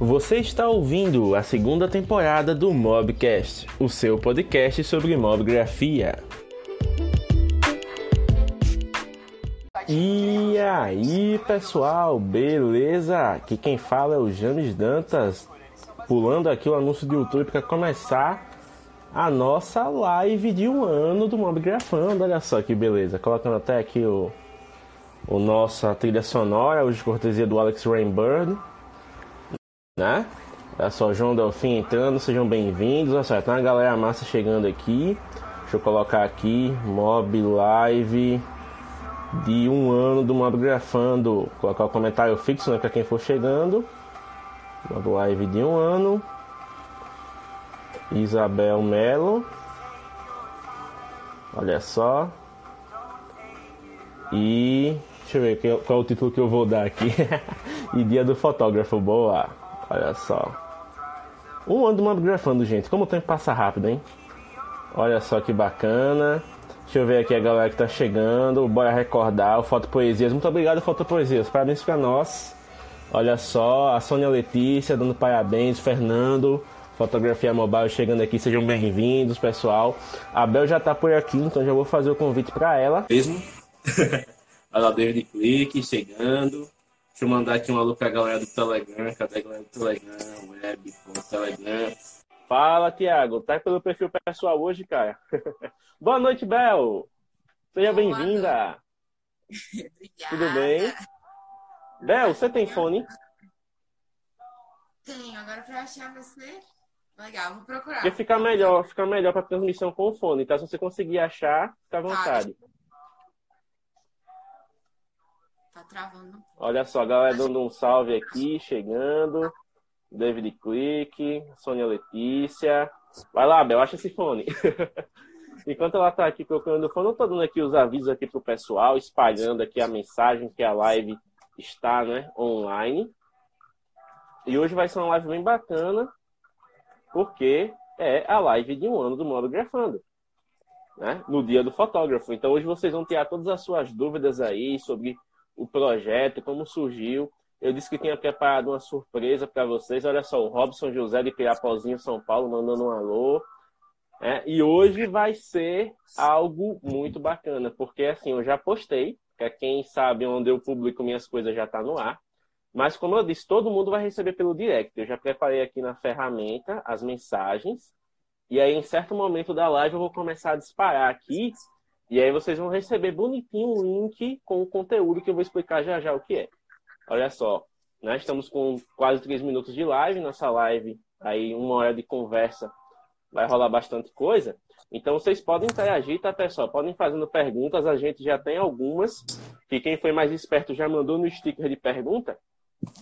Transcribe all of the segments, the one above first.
Você está ouvindo a segunda temporada do Mobcast, o seu podcast sobre mobgrafia. E aí, pessoal, beleza? Aqui quem fala é o James Dantas, pulando aqui o anúncio do YouTube para começar a nossa live de um ano do Mobgrafando. Olha só que beleza, colocando até aqui o, o nossa trilha sonora, hoje cortesia do Alex Rainbird né? Olha só, João Delfim entrando, sejam bem-vindos. Olha só, tem uma galera massa chegando aqui. Deixa eu colocar aqui, Mob Live de um ano do Mob Grafando. Colocar o comentário fixo, né, para quem for chegando. Mob Live de um ano. Isabel Melo. Olha só. E deixa eu ver qual é o título que eu vou dar aqui. e dia do fotógrafo, boa. Olha só. Um ano do Mobgrafando, gente. Como o tempo passa rápido, hein? Olha só que bacana. Deixa eu ver aqui a galera que tá chegando. Bora recordar o Foto Poesias. Muito obrigado, Foto Poesias. Parabéns para nós. Olha só, a Sônia Letícia dando parabéns. Fernando, Fotografia Mobile chegando aqui. Sejam bem-vindos, pessoal. A Bel já tá por aqui, então já vou fazer o convite para ela. Mesmo. Olha lá, David Clique chegando. Deixa eu mandar aqui um alô pra galera do Telegram. Cadê a galera do Telegram? Web, Telegram. Fala, Tiago. Tá pelo perfil pessoal hoje, cara? Boa noite, Bel. Seja bem-vinda. Tudo bem? Bel, você tem fone? Tenho. Agora pra achar você... Legal, vou procurar. Porque fica melhor, fica melhor pra transmissão com o fone, tá? Se você conseguir achar, fica à vontade. Tá. Tá travando. Olha só, a galera dando um salve aqui, chegando. David Quick, Sônia Letícia. Vai lá, Bel, acha esse fone. Enquanto ela tá aqui procurando o fone, eu tô dando aqui os avisos aqui pro pessoal, espalhando aqui a mensagem que a live está, né, online. E hoje vai ser uma live bem bacana, porque é a live de um ano do Modo Grafando. Né? No dia do fotógrafo. Então hoje vocês vão ter todas as suas dúvidas aí sobre o projeto, como surgiu. Eu disse que tinha preparado uma surpresa para vocês. Olha só, o Robson José de Pirapozinho, São Paulo, mandando um alô. É, e hoje vai ser algo muito bacana, porque assim, eu já postei, é quem sabe onde eu publico minhas coisas já está no ar. Mas como eu disse, todo mundo vai receber pelo direct. Eu já preparei aqui na ferramenta as mensagens. E aí, em certo momento da live, eu vou começar a disparar aqui e aí vocês vão receber bonitinho um link com o conteúdo que eu vou explicar já já o que é. Olha só, né? estamos com quase três minutos de live. Nossa live, aí uma hora de conversa, vai rolar bastante coisa. Então vocês podem interagir, tá, pessoal? Podem fazendo perguntas, a gente já tem algumas. Que quem foi mais esperto já mandou no sticker de pergunta.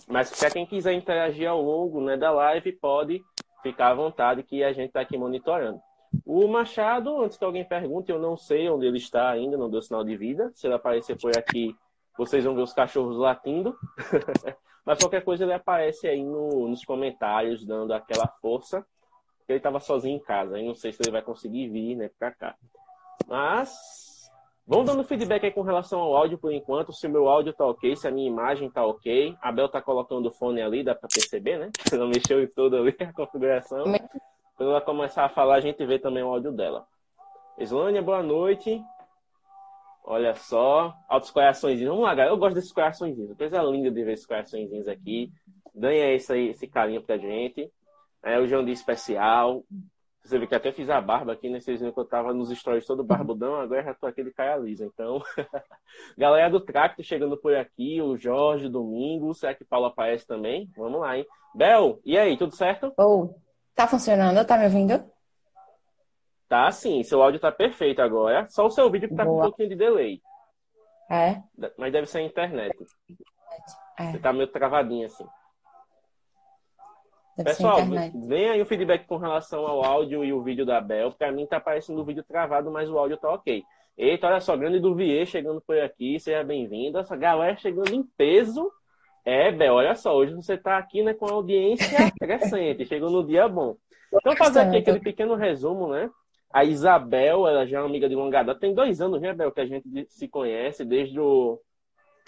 Mas para quem quiser interagir ao longo né, da live, pode ficar à vontade que a gente está aqui monitorando. O Machado, antes que alguém pergunte, eu não sei onde ele está ainda, não deu sinal de vida. Se ele aparecer por aqui, vocês vão ver os cachorros latindo. Mas qualquer coisa ele aparece aí no, nos comentários, dando aquela força. Ele estava sozinho em casa, aí não sei se ele vai conseguir vir, né, pra cá. Mas vamos dando feedback aí com relação ao áudio por enquanto, se o meu áudio tá ok, se a minha imagem tá ok. A Bel tá colocando o fone ali, dá para perceber, né? Não mexeu em tudo ali a configuração. Quando ela começar a falar, a gente vê também o áudio dela. Islânia, boa noite. Olha só, altos corações. Vamos lá. Eu gosto desses corações. Coisa linda de ver esses corações aqui. Ganha esse, esse carinho pra gente. É o João de especial. Você vê que até fiz a barba aqui, né? Vocês viram que eu tava nos stories todo barbudão, agora já tô aqui de caia lisa. Então, galera do Tracto chegando por aqui, o Jorge, o Domingos, será que Paulo aparece também? Vamos lá, hein? Bel, e aí, tudo certo? Oh, Tá funcionando? Tá me ouvindo? Tá sim, seu áudio tá perfeito agora. Só o seu vídeo que tá Boa. com um pouquinho de delay. É? Mas deve ser a internet. É. Você tá meio travadinho assim. Deve Pessoal, vem aí o feedback com relação ao áudio e o vídeo da Bel. Pra mim tá parecendo o vídeo travado, mas o áudio tá ok. Eita, olha só, grande do Vier chegando por aqui, seja bem-vindo. Essa galera chegando em peso é, Bel, olha só, hoje você está aqui né, com a audiência crescente, chegou no dia bom. Então, fazer aqui aquele pequeno resumo, né? A Isabel, ela já é amiga de longa data, tem dois anos, né, Bel, que a gente se conhece desde o,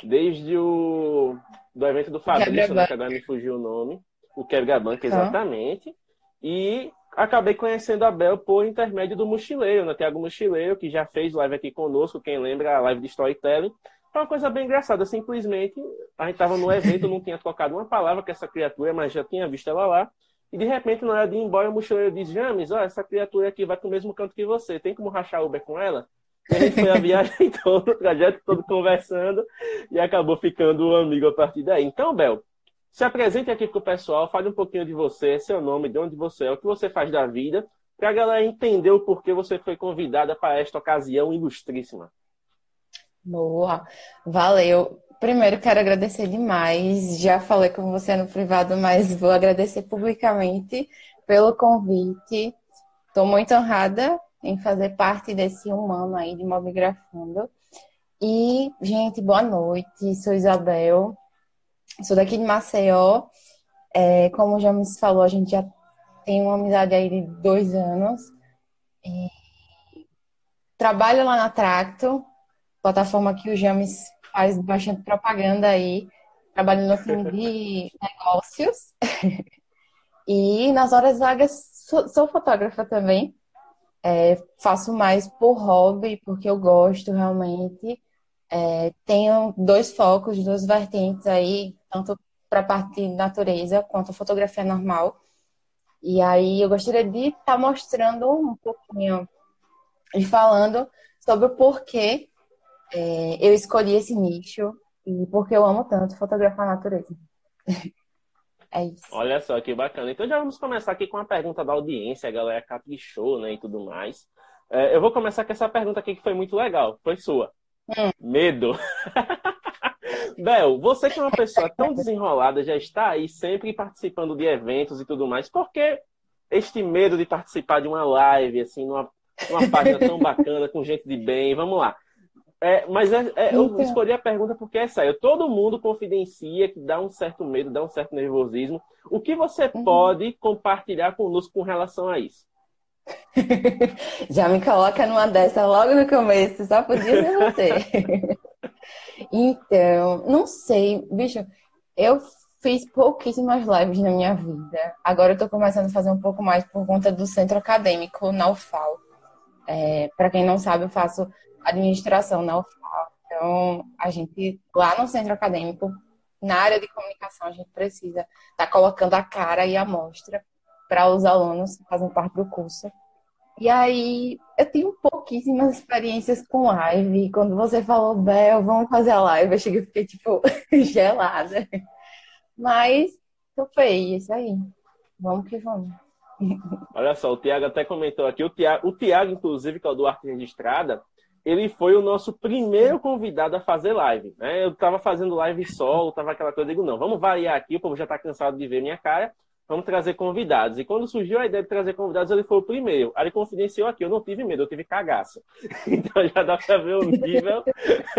desde o do evento do Fabrício, né, que agora me fugiu o nome. o quebra-banca exatamente. E acabei conhecendo a Bel por intermédio do Mochileiro, né? Tiago Mochileiro, que já fez live aqui conosco, quem lembra a live de storytelling. Foi uma coisa bem engraçada, simplesmente a gente estava no evento, não tinha tocado uma palavra com essa criatura, mas já tinha visto ela lá. E de repente, na hora de ir embora, o mochileiro diz: James, ó, essa criatura aqui vai pro mesmo canto que você, tem como rachar Uber com ela? E a gente foi a viagem toda, o trajeto todo conversando e acabou ficando amigo a partir daí. Então, Bel, se apresente aqui pro pessoal, fale um pouquinho de você, seu nome, de onde você é, o que você faz da vida, para a galera entender o porquê você foi convidada para esta ocasião ilustríssima. Boa, valeu. Primeiro, quero agradecer demais. Já falei com você no privado, mas vou agradecer publicamente pelo convite. Estou muito honrada em fazer parte desse humano aí de Mobigrafando. E, gente, boa noite. Sou Isabel, sou daqui de Maceió. É, como já me falou, a gente já tem uma amizade aí de dois anos. E trabalho lá na Tracto, plataforma que o James faz bastante propaganda aí, trabalho no time de negócios. e nas horas vagas sou, sou fotógrafa também. É, faço mais por hobby, porque eu gosto realmente. É, tenho dois focos, duas vertentes aí, tanto para a parte de natureza quanto a fotografia normal. E aí eu gostaria de estar tá mostrando um pouquinho e falando sobre o porquê é, eu escolhi esse nicho e porque eu amo tanto fotografar a natureza. É isso. Olha só que bacana. Então já vamos começar aqui com a pergunta da audiência, a galera caprichou, né, e tudo mais. É, eu vou começar com essa pergunta aqui que foi muito legal. Foi sua. Hum. Medo. Bel, você que é uma pessoa tão desenrolada, já está aí sempre participando de eventos e tudo mais. Por que este medo de participar de uma live, assim, numa, numa página tão bacana, com gente de bem? Vamos lá. É, mas é, é, eu então. escolhi a pergunta porque é sério. Todo mundo confidencia que dá um certo medo, dá um certo nervosismo. O que você uhum. pode compartilhar conosco com relação a isso? Já me coloca numa dessa logo no começo, só podia ser você. então, não sei, bicho, eu fiz pouquíssimas lives na minha vida. Agora eu tô começando a fazer um pouco mais por conta do centro acadêmico na UFAL. É, para quem não sabe, eu faço administração na UFAL. Então, a gente, lá no centro acadêmico, na área de comunicação, a gente precisa estar tá colocando a cara e a mostra para os alunos que fazem parte do curso. E aí, eu tenho pouquíssimas experiências com live. Quando você falou, Bel, vamos fazer a live, eu cheguei e fiquei, tipo, gelada. Mas, topei, isso aí. Vamos que vamos. Olha só, o Tiago até comentou aqui. O Tiago, o inclusive, que é o do Arte Registrada, ele foi o nosso primeiro convidado a fazer live. Né? Eu estava fazendo live solo, tava aquela coisa, eu digo, não, vamos variar aqui, o povo já está cansado de ver minha cara, vamos trazer convidados. E quando surgiu a ideia de trazer convidados, ele foi o primeiro. Aí ele confidenciou aqui, eu não tive medo, eu tive cagaço. Então já dá para ver o nível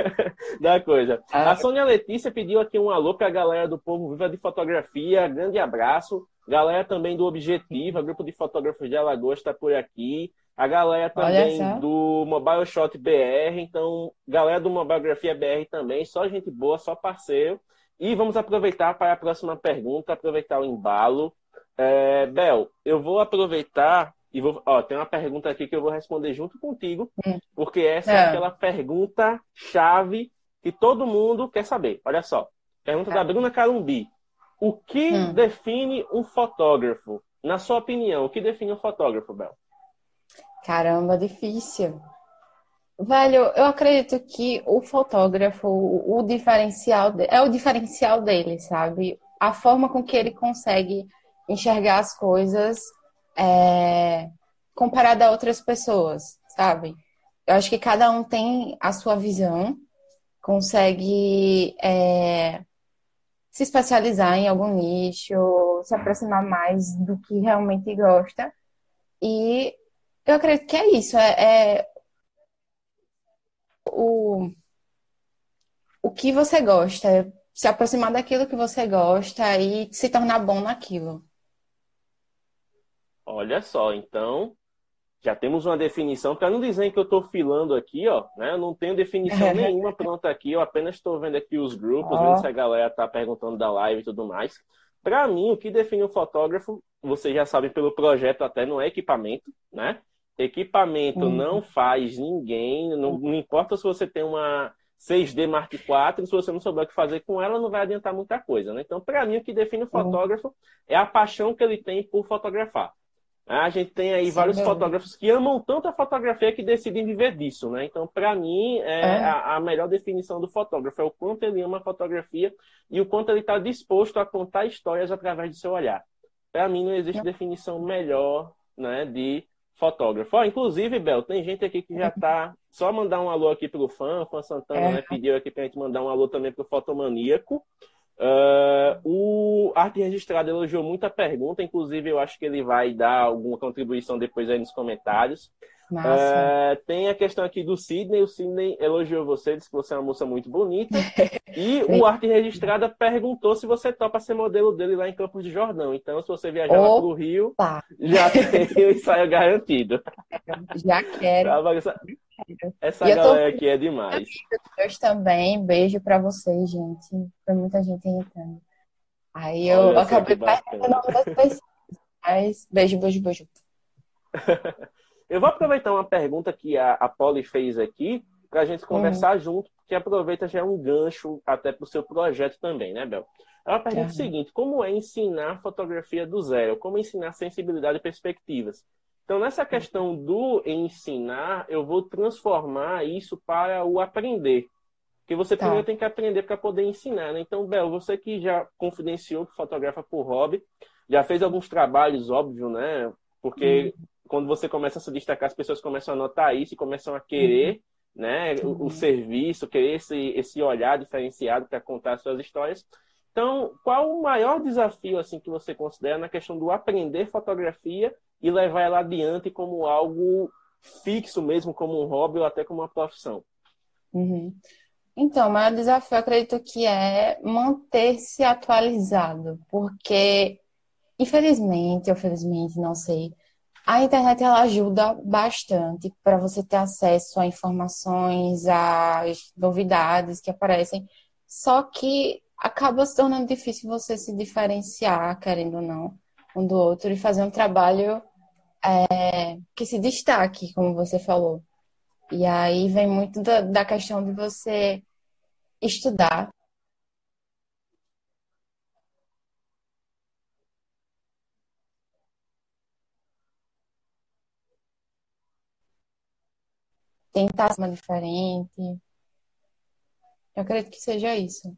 da coisa. Ah. A Sônia Letícia pediu aqui um alô para a galera do Povo Viva de Fotografia, grande abraço. Galera também do Objetiva, grupo de fotógrafos de Alagoas está por aqui. A galera também do Mobile Shot BR, então, galera do Mobilegrafia BR também, só gente boa, só parceiro. E vamos aproveitar para a próxima pergunta, aproveitar o embalo. É, Bel, eu vou aproveitar e vou. Ó, tem uma pergunta aqui que eu vou responder junto contigo, hum. porque essa é. é aquela pergunta chave que todo mundo quer saber. Olha só. Pergunta é. da Bruna Carumbi. O que hum. define um fotógrafo? Na sua opinião, o que define um fotógrafo, Bel? Caramba, difícil. Velho, eu acredito que o fotógrafo, o diferencial é o diferencial dele, sabe? A forma com que ele consegue enxergar as coisas é, comparada a outras pessoas, sabe? Eu acho que cada um tem a sua visão, consegue é, se especializar em algum nicho, se aproximar mais do que realmente gosta. E eu acredito que é isso. É, é o, o que você gosta. Se aproximar daquilo que você gosta e se tornar bom naquilo. Olha só, então já temos uma definição, para não dizer que eu estou filando aqui, ó, né? Eu não tenho definição nenhuma pronta aqui, eu apenas estou vendo aqui os grupos, oh. vendo se a galera está perguntando da live e tudo mais. Para mim, o que define o fotógrafo, você já sabe pelo projeto até, não é equipamento, né? Equipamento uhum. não faz ninguém, não, não, importa se você tem uma 6D Mark IV, se você não souber o que fazer com ela, não vai adiantar muita coisa, né? Então, para mim, o que define o uhum. fotógrafo uhum. é a paixão que ele tem por fotografar. A gente tem aí Sim, vários mesmo. fotógrafos que amam tanto a fotografia que decidem viver disso, né? Então, para mim, é, é. A, a, melhor definição do fotógrafo é o quanto ele ama a fotografia e o quanto ele está disposto a contar histórias através do seu olhar. Para mim, não existe é. definição melhor né, de fotógrafo. Ó, inclusive, Bel, tem gente aqui que já está Só mandar um alô aqui pro fã. O fã Santana é. né, pediu aqui para a gente mandar um alô também pro Fotomaníaco. Uh, o Arte Registrado elogiou muito a pergunta, inclusive eu acho que ele vai dar alguma contribuição depois aí nos comentários. Uh, tem a questão aqui do Sidney. O Sidney elogiou você, disse que você é uma moça muito bonita. E o Arte Registrada perguntou se você topa ser modelo dele lá em Campos de Jordão. Então, se você viajar Opa. lá pro Rio, já tem o ensaio garantido. Já quero. Essa, essa galera aqui é demais. Deus também. Beijo pra vocês, gente. Foi muita gente entrando. Aí eu Olha acabei perdendo o nome das pessoas. Mas beijo, beijo, beijo. Eu vou aproveitar uma pergunta que a, a Polly fez aqui para a gente conversar uhum. junto, que aproveita já é um gancho até para o seu projeto também, né, Bel? Ela pergunta uhum. o seguinte: como é ensinar fotografia do zero? Como ensinar sensibilidade e perspectivas? Então, nessa questão do ensinar, eu vou transformar isso para o aprender. Porque você tá. primeiro tem que aprender para poder ensinar, né? Então, Bel, você que já confidenciou que fotografa por hobby, já fez alguns trabalhos, óbvio, né? Porque uhum quando você começa a se destacar, as pessoas começam a notar isso e começam a querer uhum. né, o, o, uhum. serviço, querer esse, esse olhar diferenciado para contar suas histórias. Então, qual o maior desafio assim que você considera na questão do aprender fotografia e levar ela adiante como algo fixo mesmo, como um hobby ou até como uma profissão? Uhum. Então, o maior desafio, acredito que é manter-se atualizado, porque, infelizmente, ou felizmente, não sei, a internet ela ajuda bastante para você ter acesso a informações, às novidades que aparecem, só que acaba se tornando difícil você se diferenciar, querendo ou não, um do outro e fazer um trabalho é, que se destaque, como você falou. E aí vem muito da, da questão de você estudar tentar uma diferente. Eu acredito que seja isso.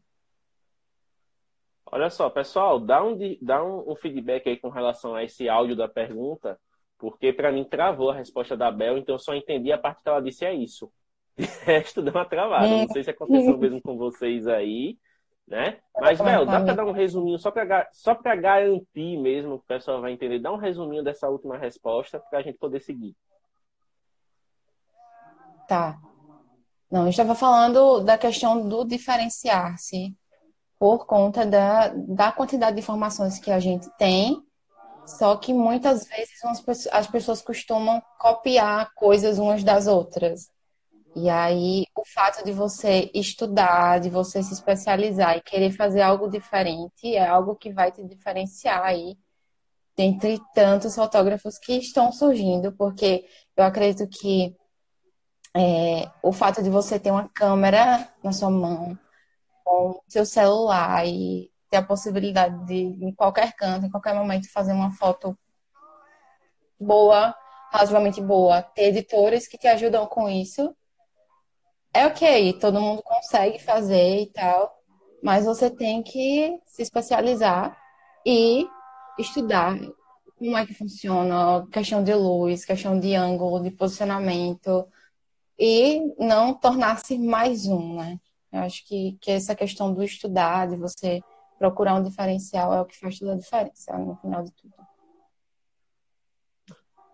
Olha só, pessoal, dá um, dá um, feedback aí com relação a esse áudio da pergunta, porque para mim travou a resposta da Bel, então eu só entendi a parte que ela disse é isso. De resto deu uma travada. Não sei se aconteceu mesmo com vocês aí, né? Mas, Bel, dá para dar um resuminho só para só garantir mesmo que o pessoal vai entender. Dá um resuminho dessa última resposta para a gente poder seguir. Tá. Não, eu estava falando da questão do diferenciar-se por conta da, da quantidade de informações que a gente tem, só que muitas vezes as pessoas costumam copiar coisas umas das outras. E aí, o fato de você estudar, de você se especializar e querer fazer algo diferente é algo que vai te diferenciar aí dentre tantos fotógrafos que estão surgindo, porque eu acredito que é, o fato de você ter uma câmera na sua mão, com seu celular e ter a possibilidade de, em qualquer canto, em qualquer momento, fazer uma foto boa, razoavelmente boa, ter editores que te ajudam com isso, é ok, todo mundo consegue fazer e tal, mas você tem que se especializar e estudar como é que funciona, questão de luz, questão de ângulo, de posicionamento, e não tornar-se mais um, né? Eu acho que, que essa questão do estudar, de você procurar um diferencial, é o que faz toda a diferença no final de tudo.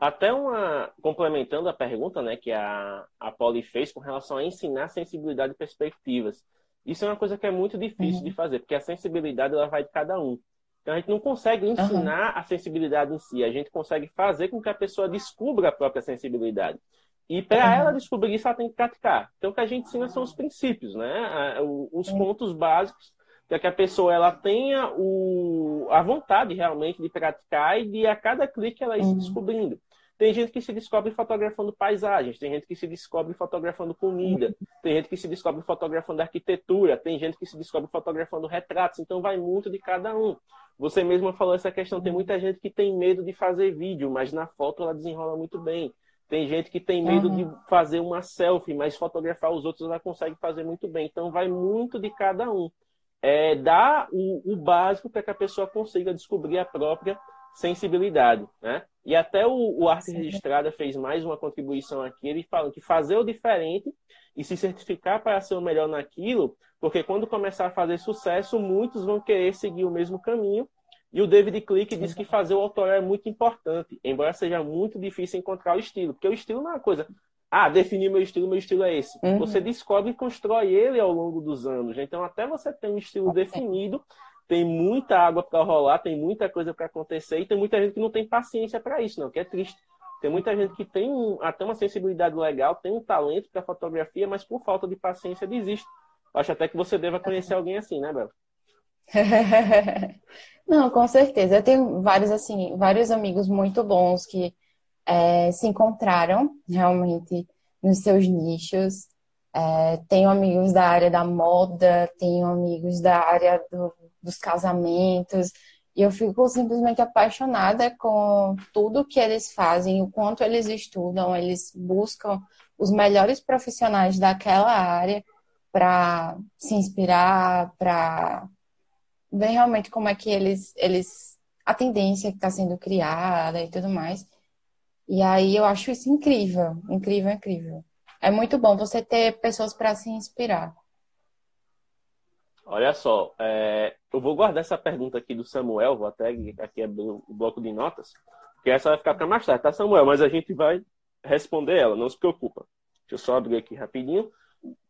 Até uma. Complementando a pergunta né, que a, a Polly fez com relação a ensinar sensibilidade e perspectivas. Isso é uma coisa que é muito difícil uhum. de fazer, porque a sensibilidade ela vai de cada um. Então a gente não consegue ensinar uhum. a sensibilidade em si, a gente consegue fazer com que a pessoa descubra a própria sensibilidade. E para uhum. ela descobrir isso, ela tem que praticar. Então, o que a gente ensina são os princípios, né? Os pontos básicos para que a pessoa ela tenha o, a vontade realmente de praticar e de a cada clique ela ir se uhum. descobrindo. Tem gente que se descobre fotografando paisagens, tem gente que se descobre fotografando comida, tem gente que se descobre fotografando arquitetura, tem gente que se descobre fotografando retratos, então vai muito de cada um. Você mesma falou essa questão, tem muita gente que tem medo de fazer vídeo, mas na foto ela desenrola muito bem. Tem gente que tem medo uhum. de fazer uma selfie, mas fotografar os outros ela consegue fazer muito bem. Então vai muito de cada um é, dar o, o básico para que a pessoa consiga descobrir a própria sensibilidade, né? E até o, o Arte Registrada fez mais uma contribuição aqui, ele falando que fazer o diferente e se certificar para ser o melhor naquilo, porque quando começar a fazer sucesso, muitos vão querer seguir o mesmo caminho. E o David Click diz que fazer o autor é muito importante, embora seja muito difícil encontrar o estilo, porque o estilo não é uma coisa, ah, definir meu estilo, meu estilo é esse. Uhum. Você descobre e constrói ele ao longo dos anos. Então, até você ter um estilo definido, tem muita água para rolar, tem muita coisa para acontecer e tem muita gente que não tem paciência para isso, não, que é triste. Tem muita gente que tem um, até uma sensibilidade legal, tem um talento para fotografia, mas por falta de paciência desiste. Acho até que você deva conhecer alguém assim, né, Bel? não, com certeza. Eu tenho vários assim, vários amigos muito bons que é, se encontraram realmente nos seus nichos. É, tenho amigos da área da moda, tenho amigos da área do, dos casamentos, e eu fico simplesmente apaixonada com tudo que eles fazem, o quanto eles estudam, eles buscam os melhores profissionais daquela área para se inspirar, para ver realmente como é que eles, eles a tendência que está sendo criada e tudo mais. E aí eu acho isso incrível, incrível, incrível. É muito bom você ter pessoas para se inspirar. Olha só, é, eu vou guardar essa pergunta aqui do Samuel, vou até aqui abrir o bloco de notas, porque essa vai ficar para mais tarde, tá, Samuel? Mas a gente vai responder ela, não se preocupa. Deixa eu só abrir aqui rapidinho.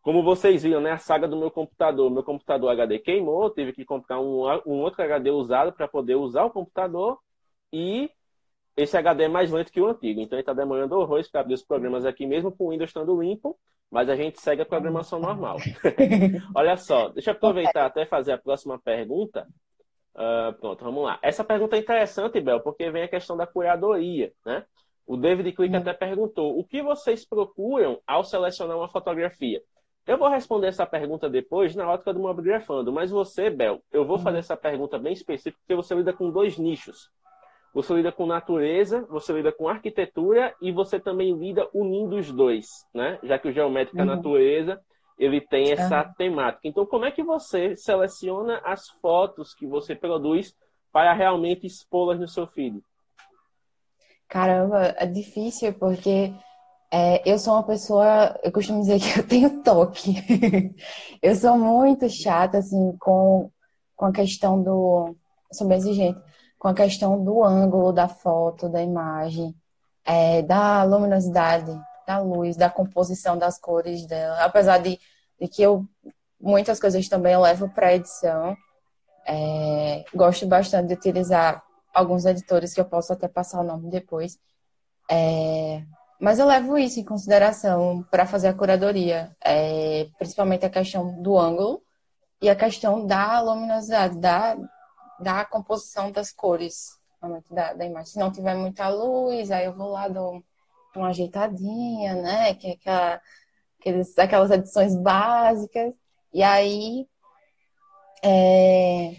Como vocês viram, né, a saga do meu computador, meu computador HD queimou, tive que comprar um, um outro HD usado para poder usar o computador e esse HD é mais lento que o antigo, então ele está demorando horrores para abrir os programas aqui, mesmo com o Windows estando limpo, mas a gente segue a programação normal. Olha só, deixa eu aproveitar até fazer a próxima pergunta. Uh, pronto, vamos lá. Essa pergunta é interessante, Bel, porque vem a questão da curadoria, né? O David Click hum. até perguntou: o que vocês procuram ao selecionar uma fotografia? Eu vou responder essa pergunta depois na ótica do Mobigrafando, mas você, Bel, eu vou fazer essa pergunta bem específica porque você lida com dois nichos. Você lida com natureza, você lida com arquitetura e você também lida unindo os dois, né? Já que o geométrica uhum. natureza ele tem essa uhum. temática. Então, como é que você seleciona as fotos que você produz para realmente expô-las no seu feed? Caramba, é difícil porque é, eu sou uma pessoa, eu costumo dizer que eu tenho toque. eu sou muito chata, assim, com, com a questão do. Sou bem exigente com a questão do ângulo da foto, da imagem, é, da luminosidade da luz, da composição das cores dela. Apesar de, de que eu muitas coisas também eu levo para edição. É, gosto bastante de utilizar alguns editores que eu posso até passar o nome depois. É, mas eu levo isso em consideração para fazer a curadoria, é, principalmente a questão do ângulo e a questão da luminosidade, da, da composição das cores da, da imagem. Se não tiver muita luz, aí eu vou lá, dou uma ajeitadinha, né? Que é aquela, aqueles, aquelas edições básicas. E aí é,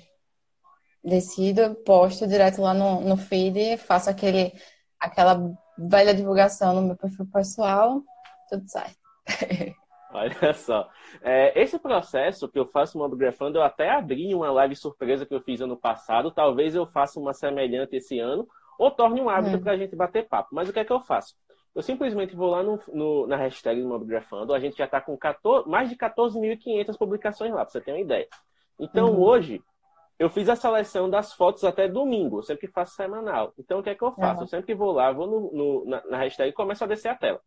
decido, posto direto lá no, no feed, faço aquele, aquela velha divulgação no meu perfil pessoal, tudo certo. Olha só. É, esse processo que eu faço mobigrafando, eu até abri uma live surpresa que eu fiz ano passado. Talvez eu faça uma semelhante esse ano, ou torne um hábito hum. para a gente bater papo. Mas o que é que eu faço? Eu simplesmente vou lá no, no, na hashtag do Mobigrafando. A gente já está com 14, mais de 14.500 publicações lá, para você ter uma ideia. Então, uhum. hoje, eu fiz a seleção das fotos até domingo. Eu sempre faço semanal. Então, o que é que eu faço? Uhum. Eu sempre vou lá, vou no, no, na, na hashtag e começo a descer a tela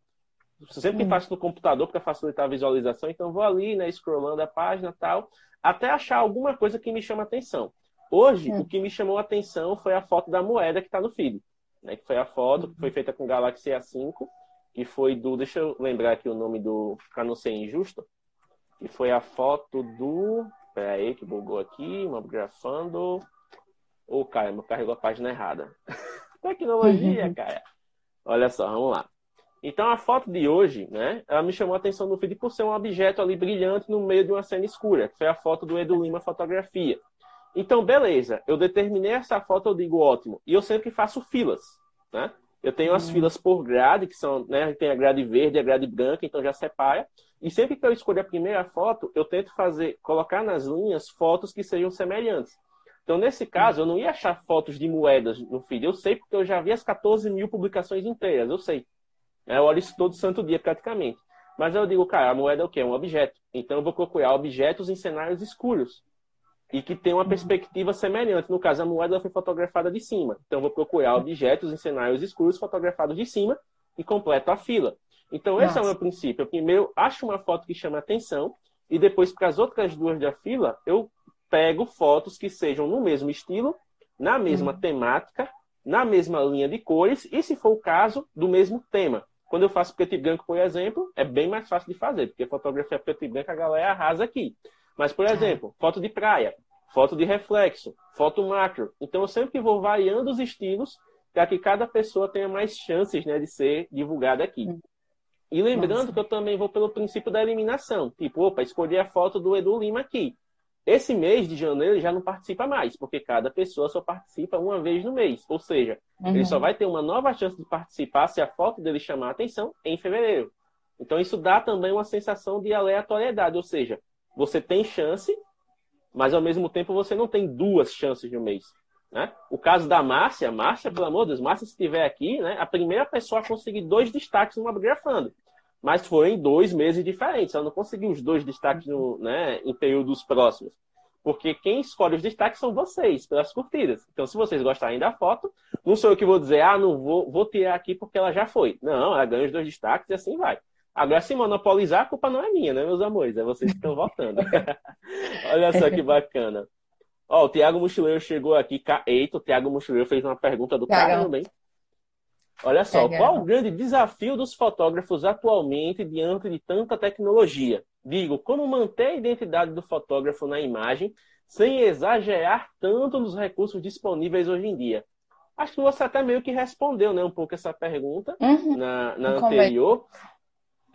sempre hum. faço no computador para facilitar a visualização, então vou ali, né, scrollando a página tal, até achar alguma coisa que me chama atenção. Hoje, hum. o que me chamou a atenção foi a foto da moeda que está no feed, né, que foi a foto que foi uhum. feita com Galaxy A5, que foi do, deixa eu lembrar aqui o nome do, para não ser injusto, que foi a foto do, Pera aí que bugou aqui, mobgrafando. Ô, oh, caramba, carregou a página errada. Tecnologia, cara. Olha só, vamos lá. Então a foto de hoje, né, ela me chamou a atenção no vídeo por ser um objeto ali brilhante no meio de uma cena escura, que foi a foto do Edu Lima Fotografia. Então, beleza, eu determinei essa foto, eu digo ótimo. E eu sempre faço filas, né? Eu tenho as uhum. filas por grade, que são, né, tem a grade verde e a grade branca, então já separa. E sempre que eu escolho a primeira foto, eu tento fazer, colocar nas linhas fotos que sejam semelhantes. Então, nesse caso, eu não ia achar fotos de moedas no feed. Eu sei porque eu já vi as 14 mil publicações inteiras, eu sei. É, eu olho isso todo santo dia, praticamente. Mas eu digo, cara, a moeda é o quê? É um objeto. Então eu vou procurar objetos em cenários escuros. E que tem uma perspectiva semelhante. No caso, a moeda foi fotografada de cima. Então eu vou procurar objetos em cenários escuros fotografados de cima e completo a fila. Então esse Nossa. é o meu princípio. Eu primeiro acho uma foto que chama atenção e depois para as outras duas da fila eu pego fotos que sejam no mesmo estilo, na mesma hum. temática, na mesma linha de cores e, se for o caso, do mesmo tema. Quando eu faço preto e branco, por exemplo, é bem mais fácil de fazer, porque fotografia preto e branco a galera arrasa aqui. Mas, por exemplo, foto de praia, foto de reflexo, foto macro. Então, eu sempre vou variando os estilos para que cada pessoa tenha mais chances né, de ser divulgada aqui. E lembrando Nossa. que eu também vou pelo princípio da eliminação. Tipo, opa, escolhi a foto do Edu Lima aqui. Esse mês de janeiro ele já não participa mais, porque cada pessoa só participa uma vez no mês. Ou seja, uhum. ele só vai ter uma nova chance de participar se a foto dele chamar a atenção em fevereiro. Então isso dá também uma sensação de aleatoriedade, ou seja, você tem chance, mas ao mesmo tempo você não tem duas chances no mês. Né? O caso da Márcia, Márcia, pelo amor de Deus, Márcia, se estiver aqui, né, a primeira pessoa a conseguir dois destaques no Abgrafando mas foram em dois meses diferentes. Ela não conseguiu os dois destaques no, né, em períodos próximos. Porque quem escolhe os destaques são vocês, pelas curtidas. Então, se vocês gostarem da foto, não sou eu que vou dizer, ah, não vou, vou tirar aqui porque ela já foi. Não, ela ganha os dois destaques e assim vai. Agora, se monopolizar, a culpa não é minha, né, meus amores? É vocês que estão votando. Olha só que bacana. Ó, o Tiago Mochileiro chegou aqui. Eita, o Tiago Mochileiro fez uma pergunta do caramba, hein? Olha só, Legal. qual o grande desafio dos fotógrafos atualmente diante de tanta tecnologia? Digo, como manter a identidade do fotógrafo na imagem sem exagerar tanto nos recursos disponíveis hoje em dia? Acho que você até meio que respondeu né, um pouco essa pergunta uhum. na, na anterior,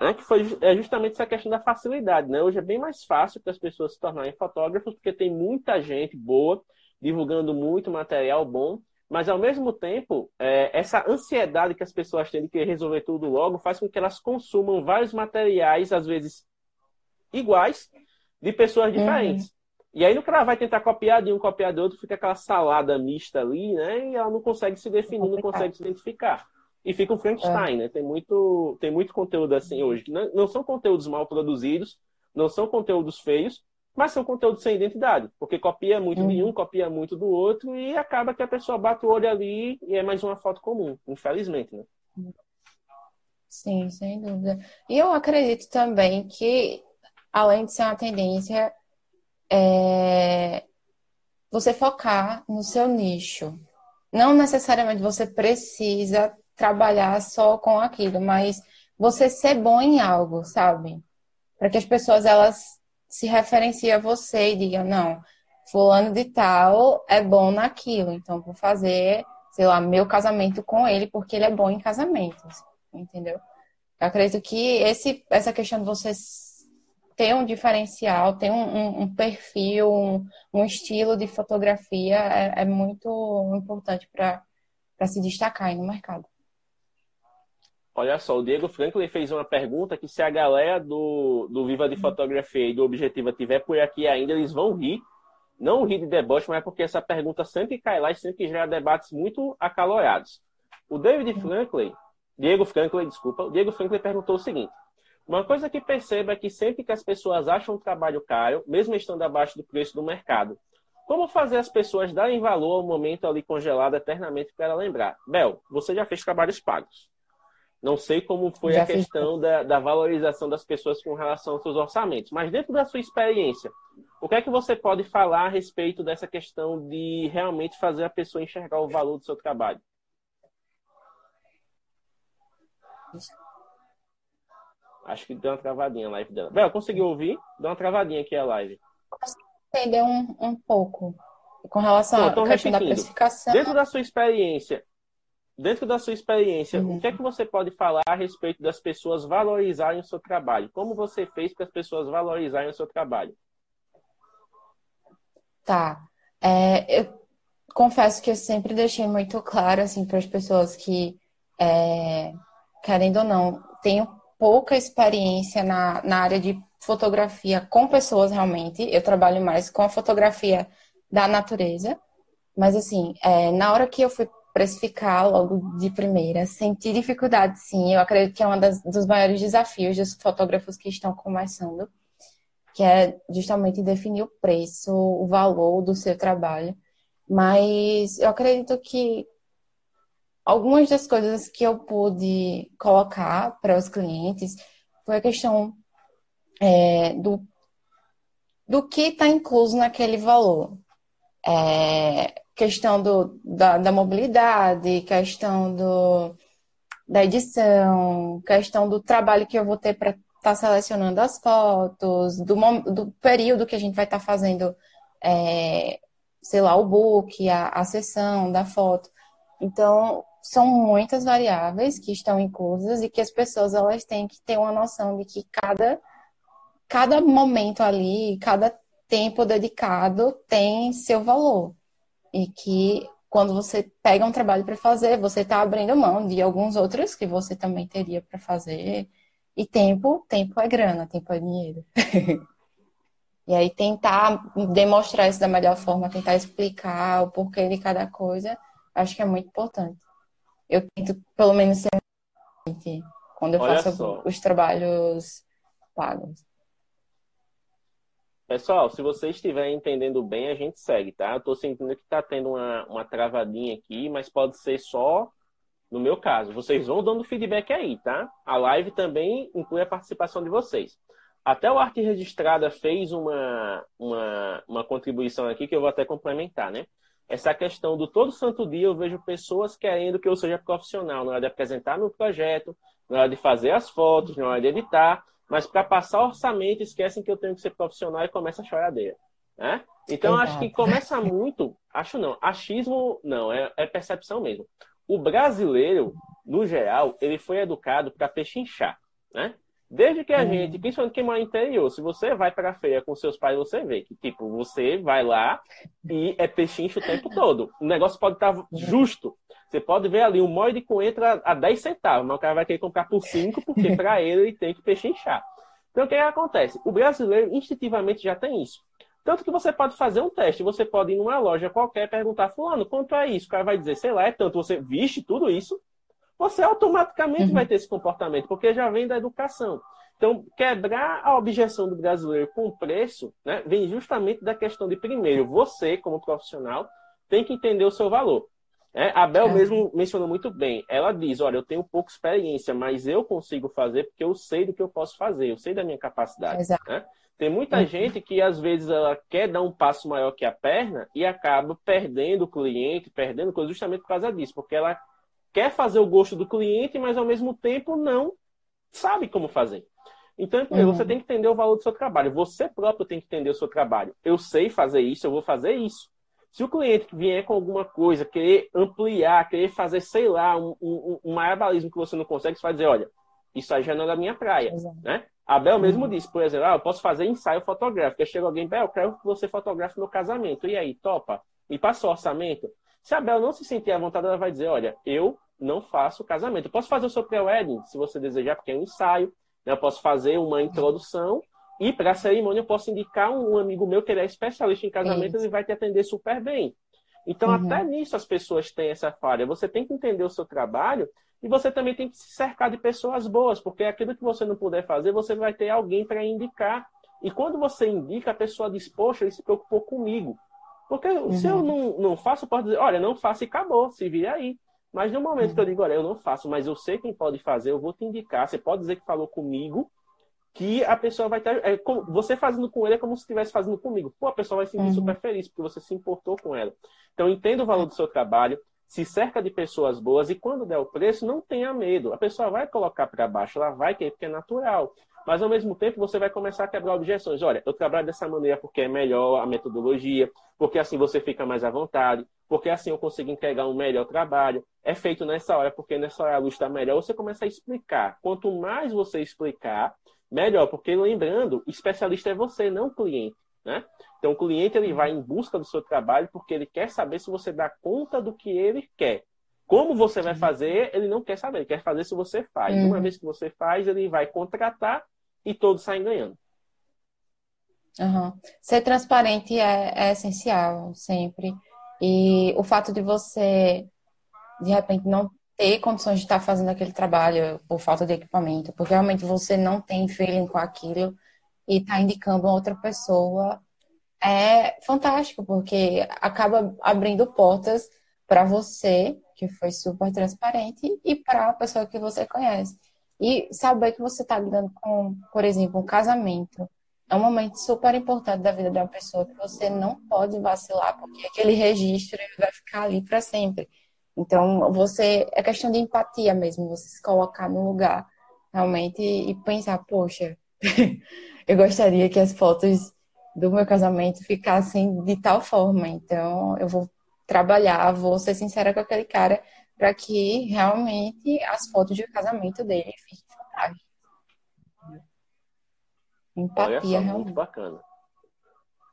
né, que foi é justamente essa questão da facilidade. Né? Hoje é bem mais fácil para as pessoas se tornarem fotógrafos, porque tem muita gente boa divulgando muito material bom mas, ao mesmo tempo, é, essa ansiedade que as pessoas têm de querer resolver tudo logo faz com que elas consumam vários materiais, às vezes iguais, de pessoas diferentes. Uhum. E aí, no que ela vai tentar copiar de um, copiar de outro, fica aquela salada mista ali, né? E ela não consegue se definir, não consegue se identificar. E fica um Frankenstein, é. né? Tem muito, tem muito conteúdo assim hoje, que não, não são conteúdos mal produzidos, não são conteúdos feios, mas são conteúdos sem identidade, porque copia muito uhum. de um, copia muito do outro e acaba que a pessoa bate o olho ali e é mais uma foto comum, infelizmente, né? Sim, sem dúvida. E eu acredito também que, além de ser uma tendência, é você focar no seu nicho. Não necessariamente você precisa trabalhar só com aquilo, mas você ser bom em algo, sabe? Para que as pessoas elas se referencia a você e diga, não, fulano de tal é bom naquilo, então vou fazer, sei lá, meu casamento com ele porque ele é bom em casamentos, entendeu? Eu acredito que esse, essa questão de você ter um diferencial, ter um, um, um perfil, um, um, estilo de fotografia é, é muito importante para se destacar no mercado. Olha só, o Diego Franklin fez uma pergunta que se a galera do, do Viva de Fotografia e do Objetiva tiver por aqui ainda, eles vão rir. Não rir de deboche, mas é porque essa pergunta sempre cai lá e sempre gera debates muito acalorados. O David Franklin, Diego Franklin, desculpa, o Diego Franklin perguntou o seguinte. Uma coisa que perceba é que sempre que as pessoas acham um trabalho caro, mesmo estando abaixo do preço do mercado, como fazer as pessoas darem valor ao momento ali congelado eternamente para lembrar? Bel, você já fez trabalhos pagos. Não sei como foi Já a questão da, da, valorização das pessoas com relação aos seus orçamentos, mas dentro da sua experiência, o que é que você pode falar a respeito dessa questão de realmente fazer a pessoa enxergar o valor do seu trabalho? Acho que deu uma travadinha a live dela. Bel, conseguiu ouvir? Deu uma travadinha aqui a live. entender um, um pouco com relação Pronto, então, à questão da repetindo. precificação. Dentro da sua experiência, dentro da sua experiência, Uhum. o que é que você pode falar a respeito das pessoas valorizarem o seu trabalho? Como você fez para as pessoas valorizarem o seu trabalho? Tá. É, eu confesso que eu sempre deixei muito claro, assim, para as pessoas que, é, querendo ou não, tenho pouca experiência na, na área de fotografia com pessoas realmente. Eu trabalho mais com a fotografia da natureza. Mas, assim, é, na hora que eu fui precificar logo de primeira, senti dificuldade, sim. Eu acredito que é um dos maiores desafios dos fotógrafos que estão começando que é justamente definir o preço, o valor do seu trabalho. Mas eu acredito que algumas das coisas que eu pude colocar para os clientes foi a questão é, do, do que está incluso naquele valor. É, questão do, da, da mobilidade, questão do, da edição, questão do trabalho que eu vou ter para estar tá selecionando as fotos, do, do, período que a gente vai estar tá fazendo, é, sei lá, o book, a, a sessão da foto. Então, são muitas variáveis que estão inclusas e que as pessoas elas têm que ter uma noção de que cada, cada momento ali, cada tempo dedicado tem seu valor. E que quando você pega um trabalho para fazer, você está abrindo mão de alguns outros que você também teria para fazer e tempo, tempo é grana, tempo é dinheiro. e aí tentar demonstrar isso da melhor forma, tentar explicar o porquê de cada coisa, acho que é muito importante. Eu tento, pelo menos, ser quando eu Olha faço só. os trabalhos pagos. Pessoal, se vocês estiverem entendendo bem, a gente segue, tá? Eu tô sentindo que tá tendo uma, uma travadinha aqui, mas pode ser só no meu caso. Vocês vão dando feedback aí, tá? A live também inclui a participação de vocês. Até o Arte Registrada fez uma, uma, uma contribuição aqui que eu vou até complementar, né? Essa questão do todo santo dia eu vejo pessoas querendo que eu seja profissional na hora de apresentar meu projeto, na hora de fazer as fotos, na hora de editar, mas para passar orçamento esquecem que eu tenho que ser profissional e começa a choradeira, né? Então Exato. acho que começa muito, acho não, achismo não, é, é percepção mesmo. O brasileiro, no geral, ele foi educado para pechinchar, né? Desde que a Uhum. gente, principalmente quem mora no interior, se você vai para a feira com seus pais, você vê que, tipo, você vai lá e é pechincho o tempo todo. O negócio pode estar justo. Você pode ver ali um molho de coentro a a 10 centavos, mas o cara vai querer comprar por 5, porque para ele ele tem que pechinchar. Então, o que, que acontece? O brasileiro instintivamente já tem isso. Tanto que você pode fazer um teste, você pode ir numa loja qualquer perguntar, fulano, quanto é isso? O cara vai dizer, sei lá, é tanto. Você viste tudo isso, você automaticamente Uhum. vai ter esse comportamento, porque já vem da educação. Então, quebrar a objeção do brasileiro com o preço, né, vem justamente da questão de, primeiro, você, como profissional, tem que entender o seu valor. né? a Bel É. mesmo mencionou muito bem. Ela diz: Olha, eu tenho pouca experiência, mas eu consigo fazer porque eu sei do que eu posso fazer, eu sei da minha capacidade. Né? Tem muita Uhum. gente que às vezes ela quer dar um passo maior que a perna e acaba perdendo o cliente, perdendo coisa justamente por causa disso, porque ela quer fazer o gosto do cliente, mas ao mesmo tempo não sabe como fazer. Então, primeiro, Uhum. você tem que entender o valor do seu trabalho. Você próprio tem que entender o seu trabalho. Eu sei fazer isso, eu vou fazer isso. Se o cliente vier com alguma coisa, querer ampliar, querer fazer, sei lá, um, um, um que você não consegue, você vai dizer, olha, isso aí já não é da minha praia. Exato. Né? A Bel mesmo Uhum. disse, por exemplo, ah, eu posso fazer ensaio fotográfico. Aí chega alguém, Bel, eu quero que você fotografe meu casamento. E aí, topa? Me passa o orçamento? Se a Bel não se sentir à vontade, ela vai dizer, olha, eu não faço casamento. Eu posso fazer o seu pré-wedding, se você desejar, porque é um ensaio. né? Eu posso fazer uma introdução e para a cerimônia eu posso indicar um amigo meu que ele é especialista em casamento, Isso. ele vai te atender super bem. Então, Uhum. até nisso as pessoas têm essa falha. Você tem que entender o seu trabalho e você também tem que se cercar de pessoas boas, porque aquilo que você não puder fazer, você vai ter alguém para indicar. E quando você indica, a pessoa diz, poxa, ele se preocupou comigo. Porque se eu Uhum. não, não faço, eu posso dizer, olha, não faço e acabou, se vira aí. Mas no momento que eu digo, olha, eu não faço, mas eu sei quem pode fazer, eu vou te indicar. Você pode dizer que falou comigo, que a pessoa vai estar. É, como- você fazendo com ele é como se estivesse fazendo comigo. Pô, a pessoa vai se sentir Uhum. super feliz, porque você se importou com ela. Então, entenda o valor do seu trabalho, se cerca de pessoas boas, e quando der o preço, não tenha medo. A pessoa vai colocar para baixo, ela vai querer, porque é natural. Mas ao mesmo tempo você vai começar a quebrar objeções. Olha, eu trabalho dessa maneira porque é melhor a metodologia, porque assim você fica mais à vontade, porque assim eu consigo entregar um melhor trabalho. É feito nessa hora, porque nessa hora a luz está melhor. Você começa a explicar. Quanto mais você explicar, melhor. Porque lembrando, especialista é você, não o cliente. Né? Então, o cliente ele vai em busca do seu trabalho porque ele quer saber se você dá conta do que ele quer. Como você vai fazer, ele não quer saber, ele quer fazer se você faz. Uhum. Uma vez que você faz, ele vai contratar e todos saem ganhando. Uhum. Ser transparente é, é, essencial, sempre. E o fato de você, de repente, não ter condições de estar fazendo aquele trabalho por falta de equipamento, porque realmente você não tem feeling com aquilo e está indicando outra pessoa, é fantástico, porque acaba abrindo portas para você que foi super transparente, e para a pessoa que você conhece. E saber que você está lidando com, por exemplo, um casamento. É um momento super importante da vida de uma pessoa que você não pode vacilar, porque aquele registro vai ficar ali para sempre. Então, você é questão de empatia mesmo, você se colocar no lugar realmente e pensar, poxa, eu gostaria que as fotos do meu casamento ficassem de tal forma, então eu vou trabalhar, vou ser sincera com aquele cara para que realmente as fotos de casamento dele fiquem fantásticas. Empatia, Olha só, realmente. Muito bacana.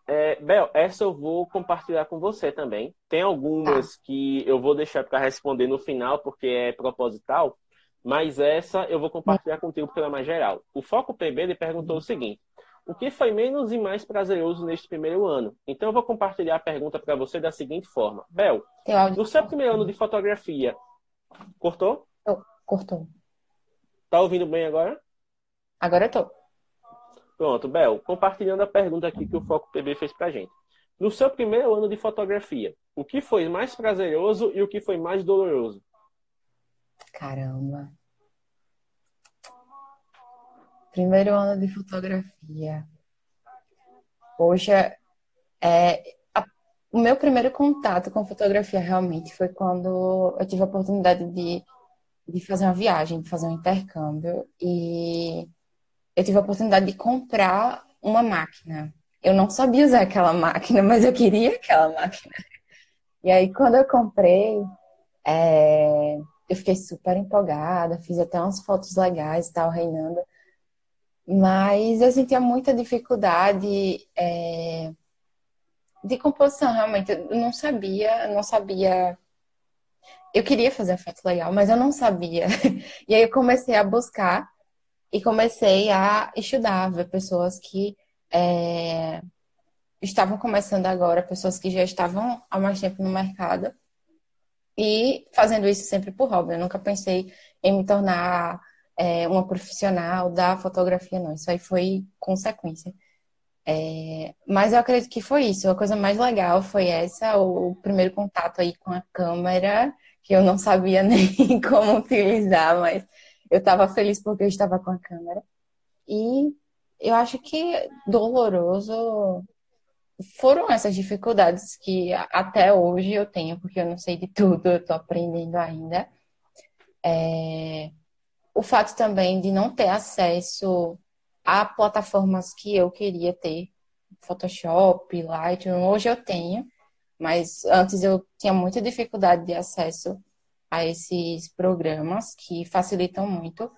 É, Bel, essa eu vou compartilhar com você também. Tem algumas tá. que eu vou deixar para responder no final, porque é proposital, mas essa eu vou compartilhar contigo porque ela é mais geral. O Foco PB ele perguntou o seguinte: o que foi menos e mais prazeroso neste primeiro ano? Então, eu vou compartilhar a pergunta para você da seguinte forma. Bel, no seu primeiro ano de fotografia, cortou? cortou. Tá ouvindo bem agora? Agora eu tô. Pronto, Bel, compartilhando a pergunta aqui que o Foco PB fez pra gente. No seu primeiro ano de fotografia, o que foi mais prazeroso e o que foi mais doloroso? Caramba. Primeiro ano de fotografia. Poxa, é, a, o meu primeiro contato com fotografia realmente foi quando eu tive a oportunidade de, de fazer uma viagem, de fazer um intercâmbio. E eu tive a oportunidade de comprar uma máquina. Eu não sabia usar aquela máquina, mas eu queria aquela máquina. E aí, quando eu comprei, é, eu fiquei super empolgada, fiz até umas fotos legais e tal, reinando. Mas eu sentia muita dificuldade é, de composição, realmente. Eu não sabia, não sabia. Eu queria fazer a foto legal, mas eu não sabia. E aí eu comecei a buscar e comecei a estudar, ver pessoas que é, estavam começando agora, pessoas que já estavam há mais tempo no mercado. E fazendo isso sempre por hobby. Eu nunca pensei em me tornar é, uma profissional da fotografia, não. Isso aí foi consequência. É, mas eu acredito que foi isso. A coisa mais legal foi essa, o primeiro contato aí com a câmera, que eu não sabia nem como utilizar, mas eu estava feliz porque eu estava com a câmera. E eu acho que doloroso foram essas dificuldades que até hoje eu tenho, porque eu não sei de tudo, eu estou aprendendo ainda. É, o fato também de não ter acesso a plataformas que eu queria ter, Photoshop, Lightroom, hoje eu tenho, mas antes eu tinha muita dificuldade de acesso a esses programas que facilitam muito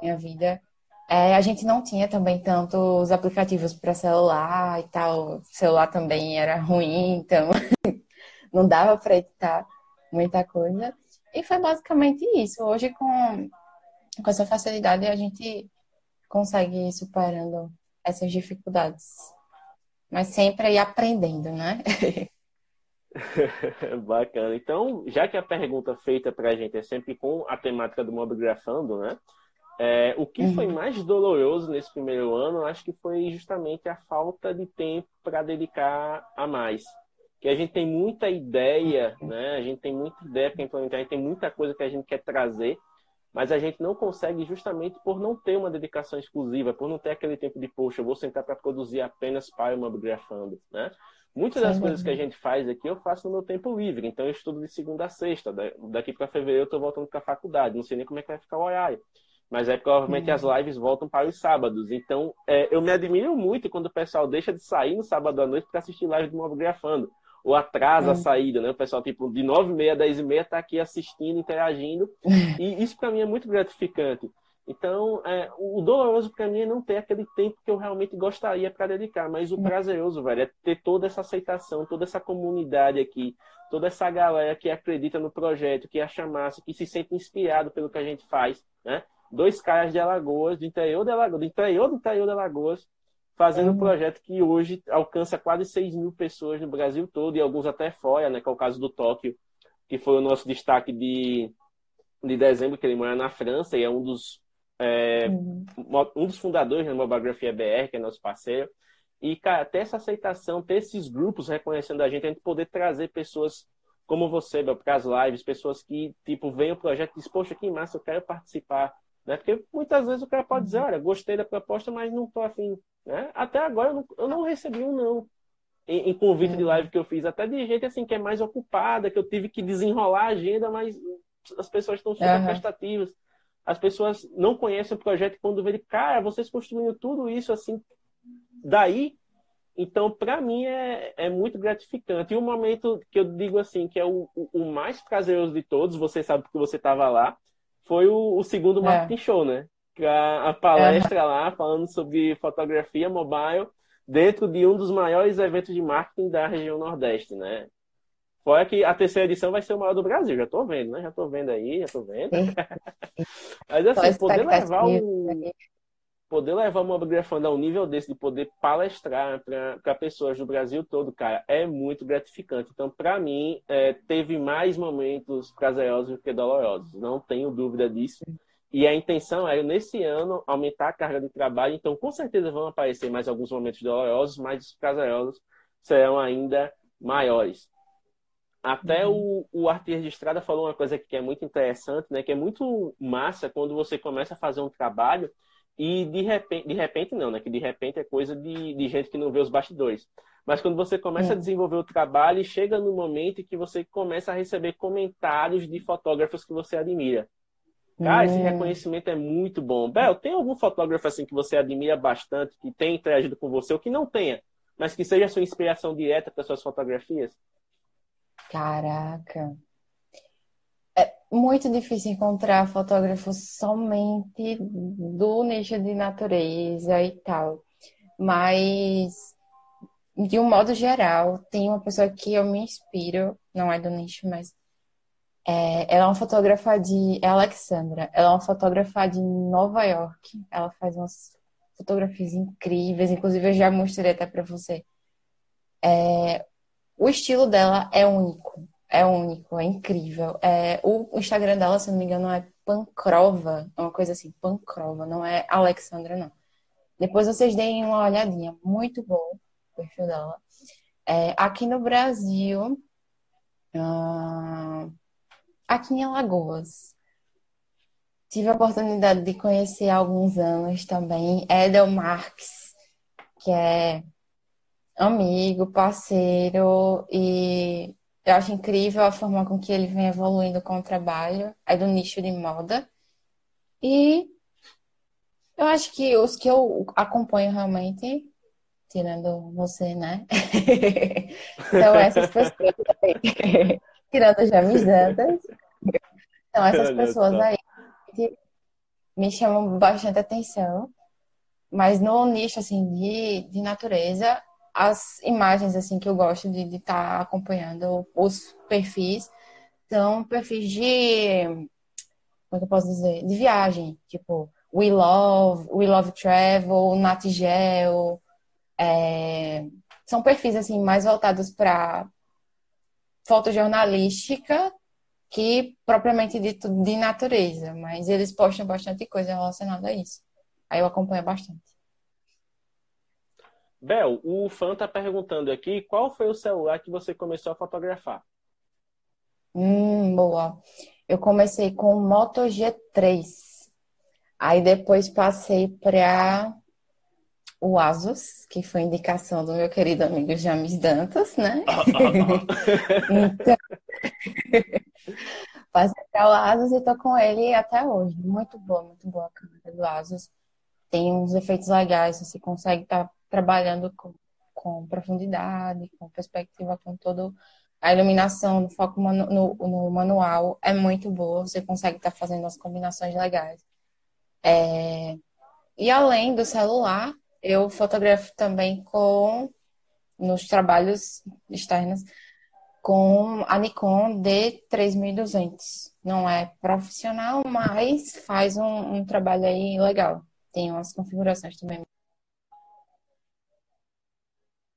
minha vida. É, a gente não tinha também tantos aplicativos para celular e tal, o celular também era ruim, então não dava para editar muita coisa. E foi basicamente isso. Hoje, com com essa facilidade a gente consegue ir superando essas dificuldades. Mas sempre ir aprendendo, né? Bacana. Então, já que a pergunta feita para a gente é sempre com a temática do mobigrafando, né? É, o que uhum. foi mais doloroso nesse primeiro ano, acho que foi justamente a falta de tempo para dedicar a mais. Que a gente tem muita ideia, né? A gente tem muita ideia para implementar, a gente tem muita coisa que a gente quer trazer, mas a gente não consegue justamente por não ter uma dedicação exclusiva, por não ter aquele tempo de, poxa, eu vou sentar para produzir apenas para uma bibliografando, né? Muitas das Sim, coisas que a gente faz aqui eu faço no meu tempo livre, então eu estudo de segunda a sexta, daqui para fevereiro eu estou voltando para a faculdade, não sei nem como é que vai ficar o horário. Mas aí provavelmente Uhum. as lives voltam para os sábados. Então, é, eu me admiro muito quando o pessoal deixa de sair no sábado à noite para assistir live do Mobgrafando. Ou atrasa a Uhum. saída, né? O pessoal, tipo, de 9h30 a 10h30 tá aqui assistindo, interagindo. E isso para mim é muito gratificante. Então, é, o doloroso para mim é não ter aquele tempo que eu realmente gostaria para dedicar, mas o prazeroso, velho, é ter toda essa aceitação, toda essa comunidade aqui, toda essa galera que acredita no projeto, que acha massa, que se sente inspirado pelo que a gente faz, né? Dois caras de Alagoas, do interior de Alagoas, do interior do interior de Alagoas, fazendo um Uhum. projeto que hoje alcança quase 6 mil pessoas no Brasil todo e alguns até fora, né? Que é o caso do Tóquio, que foi o nosso destaque de, de dezembro, que ele mora na França e é um dos é, Uhum. um dos fundadores da Mobografia BR, que é nosso parceiro. E, cara, ter essa aceitação, ter esses grupos reconhecendo a gente, a gente poder trazer pessoas como você, para as lives, pessoas que, tipo, veem o projeto e dizem, poxa, que massa, eu quero participar. Né? Porque muitas vezes o cara pode dizer, olha, gostei da proposta, mas não tô afim. Né? Até agora eu não, eu não recebi um não. Em, em convite de live que eu fiz, até de gente assim que é mais ocupada, que eu tive que desenrolar a agenda, mas as pessoas estão super Aham. prestativas as pessoas não conhecem o projeto quando vê, cara, vocês construindo tudo isso assim, daí. Então, para mim, é, é muito gratificante. E o momento que eu digo assim, que é o, o, o mais prazeroso de todos, você sabe porque você estava lá, foi o, o segundo É. Marketing Show, né? A, a palestra lá, falando sobre fotografia mobile, dentro de um dos maiores eventos de marketing da região Nordeste, né? Fora que a terceira edição vai ser o maior do Brasil, já tô vendo, né? Já tô vendo aí, já tô vendo. Mas Só assim, poder levar o, poder levar uma Mobgrafando a um nível desse, de poder palestrar para pessoas do Brasil todo, cara, é muito gratificante. Então, para mim, é, teve mais momentos prazerosos do que dolorosos, não tenho dúvida disso. E a intenção era, nesse ano, aumentar a carga de trabalho. Então, com certeza vão aparecer mais alguns momentos dolorosos, mas os prazerosos serão ainda maiores. Até o, o arte registrada falou uma coisa que é muito interessante, né? Que é muito massa quando você começa a fazer um trabalho e de repente, de repente não, né? Que de repente é coisa de, de gente que não vê os bastidores. Mas quando você começa a desenvolver o trabalho e chega no momento em que você começa a receber comentários de fotógrafos que você admira. Cara, esse Hum. reconhecimento é muito bom. Bel, tem algum fotógrafo assim que você admira bastante, que tenha interagido com você, ou que não tenha, mas que seja a sua inspiração direta para suas fotografias? Caraca. É muito difícil encontrar fotógrafos somente do nicho de natureza e tal. Mas, de um modo geral, tem uma pessoa que eu me inspiro, não é do nicho, mas é, ela é uma fotógrafa de. É Alexandra. Ela é uma fotógrafa de Nova York. Ela faz umas fotografias incríveis, inclusive eu já mostrei até pra você. É, o estilo dela é único. É único, é incrível. É, o Instagram dela, se não me engano, é Pancrova, é uma coisa assim, Pancrova, não é Alexandra, não. Depois vocês deem uma olhadinha, muito bom o perfil dela. É, aqui no Brasil, ah, aqui em Alagoas, tive a oportunidade de conhecer há alguns anos também Edel Marques, que é amigo, parceiro, e eu acho incrível a forma com que ele vem evoluindo com o trabalho, é do nicho de moda. E eu acho que os que eu acompanho realmente, tirando você, né? São essas pessoas aí. Tirando já mis dantas. São essas Olha pessoas só. aí que me chamam bastante atenção. Mas no nicho, assim, de, de natureza, as imagens, assim, que eu gosto de estar acompanhando, os perfis, são perfis de, como é que eu posso dizer? De viagem, tipo, We Love, We Love Travel, Natgel, é, são perfis, assim, mais voltados para fotojornalística que propriamente dito de natureza, mas eles postam bastante coisa relacionada a isso. Aí eu acompanho bastante. Bel, o fã tá perguntando aqui qual foi o celular que você começou a fotografar? Hum, boa. Eu comecei com o Moto G3. Aí depois passei para o Asus, que foi indicação do meu querido amigo James Dantas, né? Então, Passei para o Asus e tô com ele até hoje. Muito boa, muito boa a câmera do Asus. Tem uns efeitos legais, você consegue estar tá trabalhando com, com profundidade, com perspectiva, com todo a iluminação no foco manu, no, no, manual é muito boa, você consegue estar tá fazendo as combinações legais. É... E além do celular, eu fotografo também com nos trabalhos externos com a Nikon D3200. Não é profissional, mas faz um, um trabalho aí legal. Tem umas configurações também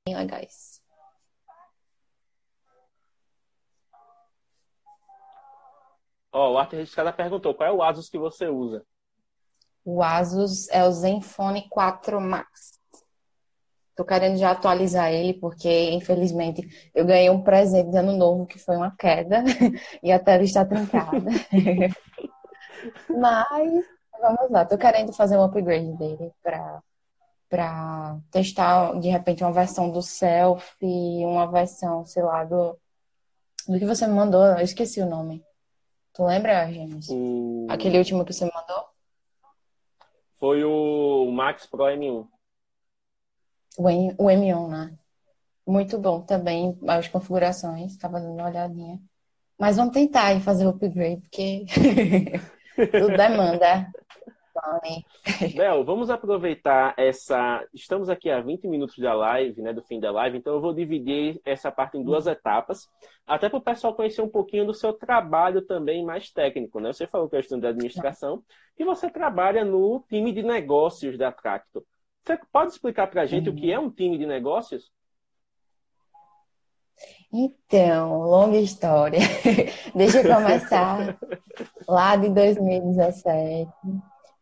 bem legais. Ó, oh, o Arthur Registrada perguntou qual é o Asus que você usa. O Asus é o Zenfone 4 Max. Tô querendo já atualizar ele, porque, infelizmente, eu ganhei um presente de ano novo que foi uma queda e a tela está trancada. Mas, vamos lá, tô querendo fazer um upgrade dele para para testar, de repente, uma versão do selfie, uma versão, sei lá, do, do que você me mandou, eu esqueci o nome. Tu lembra, gente? O... Aquele último que você me mandou? Foi o Max Pro M1. O, M, o M1, né? Muito bom também, as configurações, estava dando uma olhadinha. Mas vamos tentar aí fazer o upgrade, porque tudo demanda. Bel, vamos aproveitar essa. Estamos aqui a 20 minutos da live, né? Do fim da live, então eu vou dividir essa parte em duas etapas, até para o pessoal conhecer um pouquinho do seu trabalho também mais técnico, né? Você falou que é estudante de administração e você trabalha no time de negócios da Tracto. Você pode explicar para a gente uhum. o que é um time de negócios? Então, longa história. Deixa eu começar lá de 2017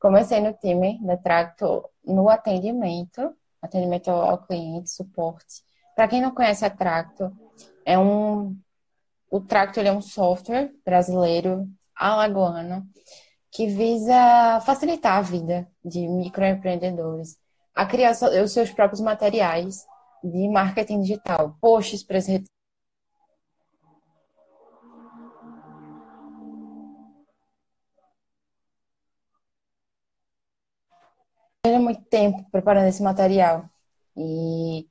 Comecei no time da Tracto no atendimento, atendimento ao cliente, suporte. Para quem não conhece a Tracto, é um o Tracto é um software brasileiro alagoano que visa facilitar a vida de microempreendedores a criar os seus próprios materiais de marketing digital, posts para as redes muito tempo preparando esse material. E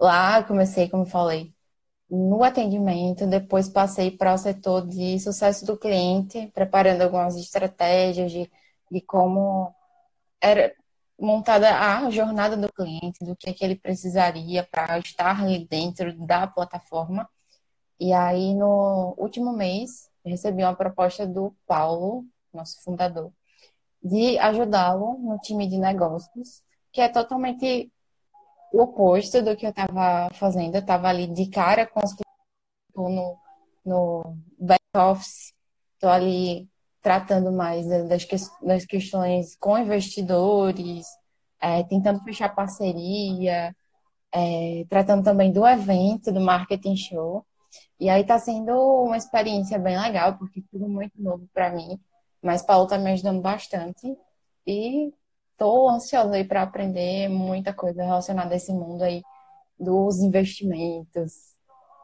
lá comecei, como falei, no atendimento, depois passei para o setor de sucesso do cliente, preparando algumas estratégias de, de como era montada a jornada do cliente, do que, é que ele precisaria para estar ali dentro da plataforma. E aí, no último mês, recebi uma proposta do Paulo, nosso fundador, de ajudá-lo no time de negócios, que é totalmente o oposto do que eu estava fazendo. Eu estava ali de cara com os no, no back-office, estou ali tratando mais das, que, das questões com investidores, é, tentando fechar parceria, é, tratando também do evento, do marketing show. E aí está sendo uma experiência bem legal, porque tudo muito novo para mim. Mas Paulo está me ajudando bastante e estou ansiosa aí para aprender muita coisa relacionada a esse mundo aí dos investimentos,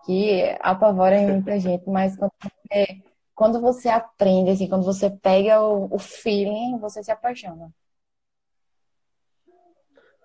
que apavora muita gente, mas quando você, quando você aprende, assim, quando você pega o, o feeling, você se apaixona.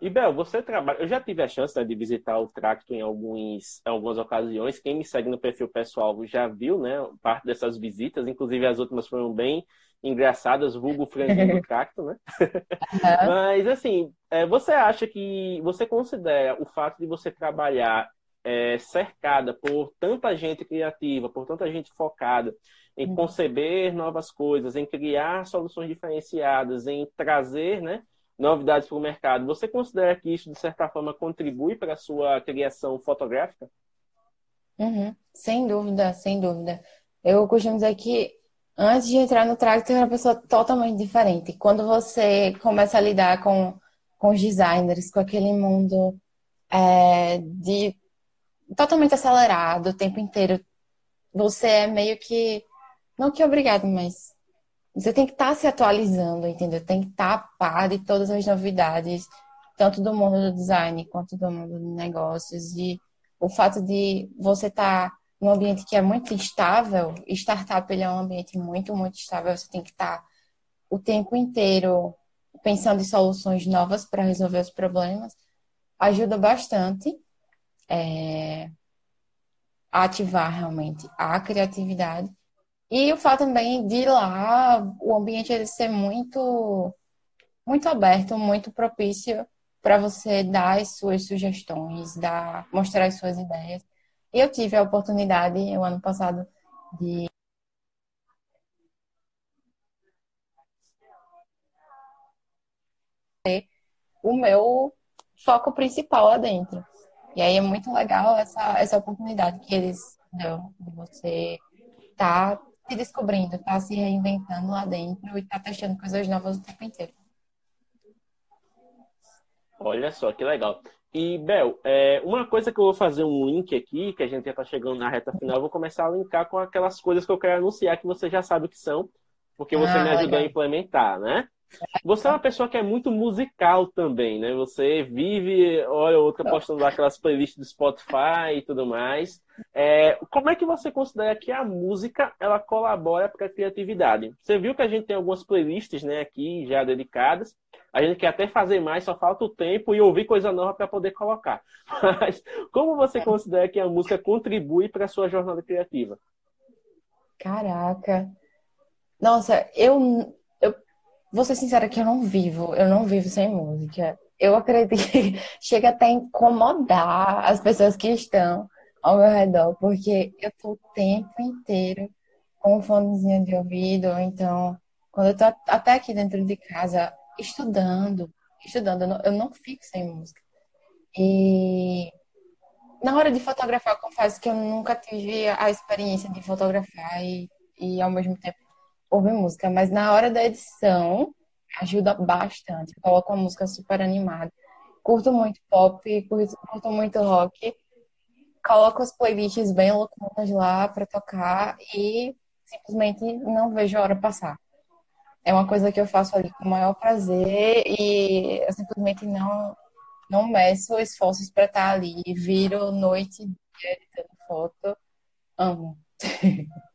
E Bel, você trabalha. Eu já tive a chance né, de visitar o Tracto em, alguns, algumas ocasiões. Quem me segue no perfil pessoal já viu, né? Parte dessas visitas, inclusive as últimas foram bem engraçadas, vulgo franguinho do Tracto, né? Uhum. Mas assim, é, você acha que você considera o fato de você trabalhar é, cercada por tanta gente criativa, por tanta gente focada em uhum. conceber novas coisas, em criar soluções diferenciadas, em trazer, né? novidades para o mercado. Você considera que isso, de certa forma, contribui para a sua criação fotográfica? Uhum. Sem dúvida, sem dúvida. Eu costumo dizer que antes de entrar no track, tem uma pessoa totalmente diferente. Quando você começa a lidar com, com os designers, com aquele mundo é, de totalmente acelerado o tempo inteiro, você é meio que, não que obrigado, mas você tem que estar tá se atualizando, entendeu? Tem que estar tá a par de todas as novidades, tanto do mundo do design quanto do mundo de negócios. E o fato de você estar tá num ambiente que é muito instável, startup ele é um ambiente muito, muito estável, você tem que estar o tempo inteiro pensando em soluções novas para resolver os problemas, ajuda bastante é, a ativar realmente a criatividade. E o fato também de lá o ambiente ele ser muito muito aberto, muito propício para você dar as suas sugestões, dar, mostrar as suas ideias. Eu tive a oportunidade, o ano passado, de o meu foco principal lá dentro. E aí é muito legal essa, essa oportunidade que eles dão de você tá se descobrindo, tá se reinventando lá dentro e tá testando coisas novas o tempo inteiro. Olha só, que legal. E, Bel, é, uma coisa que eu vou fazer um link aqui, que a gente já está chegando na reta final, eu vou começar a linkar com aquelas coisas que eu quero anunciar, que você já sabe o que são, porque você ah, me ajudou a implementar, né? Você é uma pessoa que é muito musical também, né? Você vive, olha, outra postando aquelas playlists do Spotify e tudo mais. É, como é que você considera que a música ela colabora para a criatividade? Você viu que a gente tem algumas playlists, né, aqui já dedicadas. A gente quer até fazer mais, só falta o tempo e ouvir coisa nova para poder colocar. Mas como você considera que a música contribui para a sua jornada criativa? Caraca. Nossa, eu Vou ser sincera que eu não vivo, eu não vivo sem música. Eu acredito que chega até a incomodar as pessoas que estão ao meu redor, porque eu tô o tempo inteiro com um fonezinho de ouvido, ou então, quando eu tô até aqui dentro de casa, estudando, estudando, eu não, eu não fico sem música. E na hora de fotografar, eu confesso que eu nunca tive a experiência de fotografar e, e ao mesmo tempo ouvir música, mas na hora da edição ajuda bastante. Coloco uma música super animada. Curto muito pop, curto, curto muito rock. Coloco as playlists bem loucas lá para tocar e simplesmente não vejo a hora passar. É uma coisa que eu faço ali com o maior prazer e eu simplesmente não não meço esforços para estar ali. Viro noite editando foto. Amo.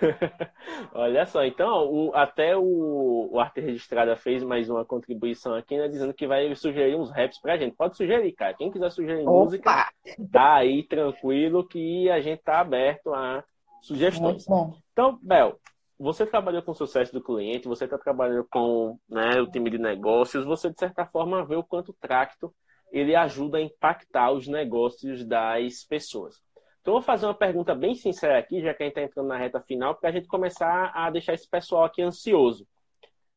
Olha só, então o, até o, o Arte Registrada fez mais uma contribuição aqui, né? Dizendo que vai sugerir uns raps pra gente. Pode sugerir, cara. Quem quiser sugerir Opa! música, tá aí tranquilo que a gente tá aberto a sugestões. Então, Bel, você trabalhou com o sucesso do cliente, você está trabalhando com né, o time de negócios, você de certa forma vê o quanto o Tracto ele ajuda a impactar os negócios das pessoas. Então, vou fazer uma pergunta bem sincera aqui, já que a gente está entrando na reta final, para a gente começar a deixar esse pessoal aqui ansioso.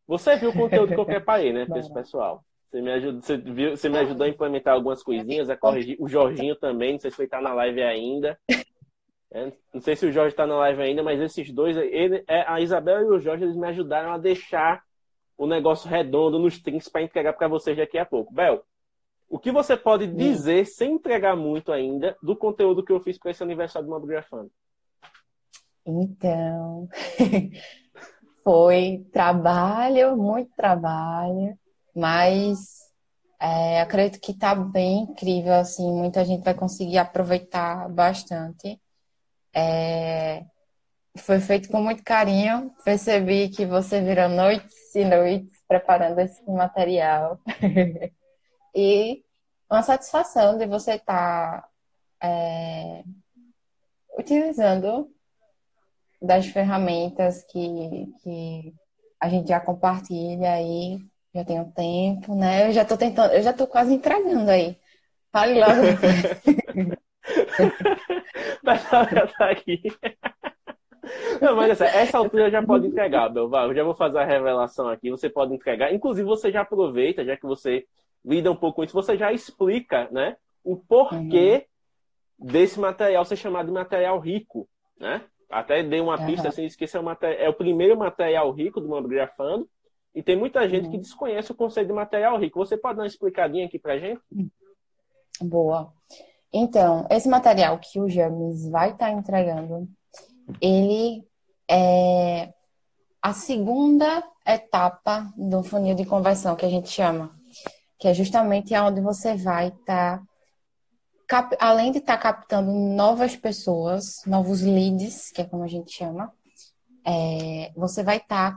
Você viu o conteúdo que eu preparei, né, para esse pessoal? Você me, ajuda, você, viu, você me ajudou a implementar algumas coisinhas, a corrigir. O Jorginho também, não sei se ele está na live ainda. É, não sei se o Jorge está na live ainda, mas esses dois, ele, é, a Isabel e o Jorge, eles me ajudaram a deixar o negócio redondo nos trinks para entregar para vocês daqui a pouco. Bel, o que você pode hum. dizer, sem entregar muito ainda, do conteúdo que eu fiz para esse aniversário do Mobgrafando? Então, foi trabalho, muito trabalho, mas é, acredito que está bem incrível, assim, muita gente vai conseguir aproveitar bastante. É, foi feito com muito carinho, percebi que você virou noites e noites preparando esse material. e uma satisfação de você estar tá, é, utilizando das ferramentas que, que a gente já compartilha aí, já tem um tempo, né? Eu já estou tentando, eu já estou quase entregando aí. Fale logo. mas já tá aqui. Não, mas essa, essa altura já pode entregar, Belval. Eu já vou fazer a revelação aqui. Você pode entregar. Inclusive, você já aproveita, já que você lida um pouco com isso, você já explica né, o porquê uhum. desse material ser chamado de material rico. Né? Até dei uma pista uhum. assim, que esse é o, material, é o primeiro material rico do Mamografando. E tem muita gente uhum. que desconhece o conceito de material rico. Você pode dar uma explicadinha aqui pra gente? Boa. Então, esse material que o James vai estar tá entregando, ele é a segunda etapa do funil de conversão que a gente chama que é justamente onde você vai estar tá além de estar captando novas pessoas, novos leads, que é como a gente chama, é, você vai estar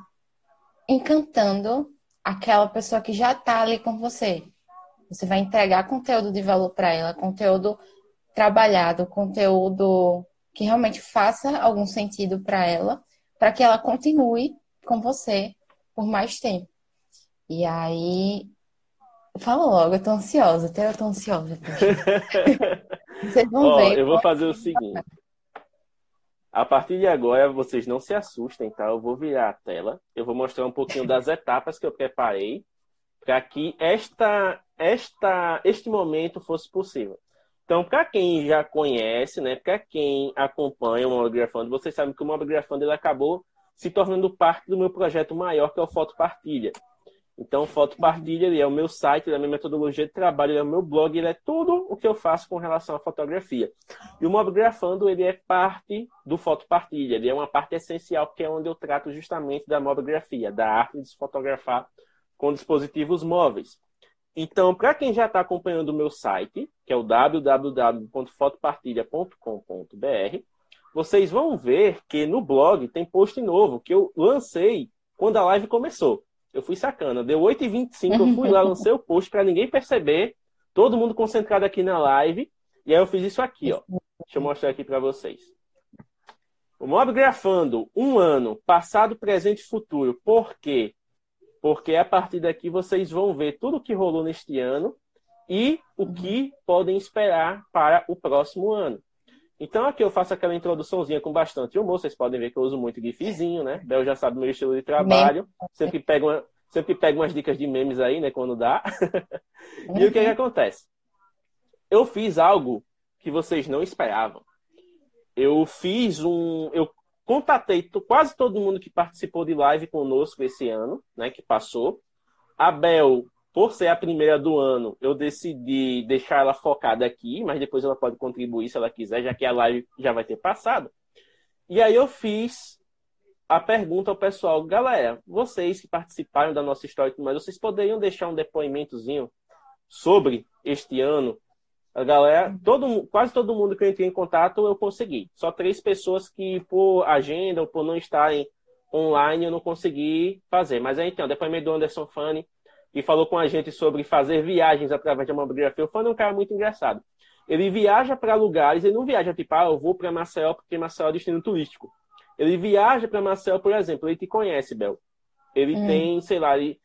encantando aquela pessoa que já está ali com você. Você vai entregar conteúdo de valor para ela, conteúdo trabalhado, conteúdo que realmente faça algum sentido para ela, para que ela continue com você por mais tempo. E aí, fala logo, eu tô ansiosa, até eu tô ansiosa. Vocês vão Ó, ver. eu vou fazer o seguinte. A partir de agora, vocês não se assustem, tá? Eu vou virar a tela. Eu vou mostrar um pouquinho das etapas que eu preparei para que esta, esta, este momento fosse possível. Então, para quem já conhece, né, para quem acompanha o Mobigrafando, vocês sabem que o Mobigrafando ele acabou se tornando parte do meu projeto maior, que é o Foto Partilha. Então, Foto Partilha ele é o meu site, ele é a minha metodologia de trabalho, ele é o meu blog, ele é tudo o que eu faço com relação à fotografia. E o Mobigrafando ele é parte do Foto Partilha, ele é uma parte essencial, porque é onde eu trato justamente da mobigrafia, da arte de se fotografar com dispositivos móveis. Então, para quem já está acompanhando o meu site, que é o www.fotopartilha.com.br, vocês vão ver que no blog tem post novo que eu lancei quando a live começou. Eu fui sacana. Deu 8h25, eu fui lá, lancei o post para ninguém perceber, todo mundo concentrado aqui na live. E aí eu fiz isso aqui, ó. Deixa eu mostrar aqui para vocês. O Mob Grafando, um ano, passado, presente e futuro. Por quê? Porque a partir daqui vocês vão ver tudo o que rolou neste ano e o que podem esperar para o próximo ano. Então aqui eu faço aquela introduçãozinha com bastante humor. Vocês podem ver que eu uso muito gifzinho, né? Bel já sabe meu estilo de trabalho. Sempre pego, uma, sempre pego umas dicas de memes aí, né? Quando dá. e o que, que acontece? Eu fiz algo que vocês não esperavam. Eu fiz um. Eu contatei quase todo mundo que participou de live conosco esse ano, né? Que passou. A Bel por ser a primeira do ano, eu decidi deixar ela focada aqui, mas depois ela pode contribuir se ela quiser, já que a live já vai ter passado. E aí eu fiz a pergunta ao pessoal, galera, vocês que participaram da nossa história, mas vocês poderiam deixar um depoimentozinho sobre este ano? A galera, todo, quase todo mundo que eu entrei em contato eu consegui. Só três pessoas que por agenda ou por não estarem online eu não consegui fazer. Mas aí tem o depoimento do Anderson Fanny, que falou com a gente sobre fazer viagens através de mamografia. O Fã é um cara muito engraçado. Ele viaja para lugares, ele não viaja tipo, ah, eu vou para Maceió porque Maceió é destino turístico. Ele viaja para Maceió, por exemplo, ele te conhece, Bel. Ele hum. tem, sei lá, ele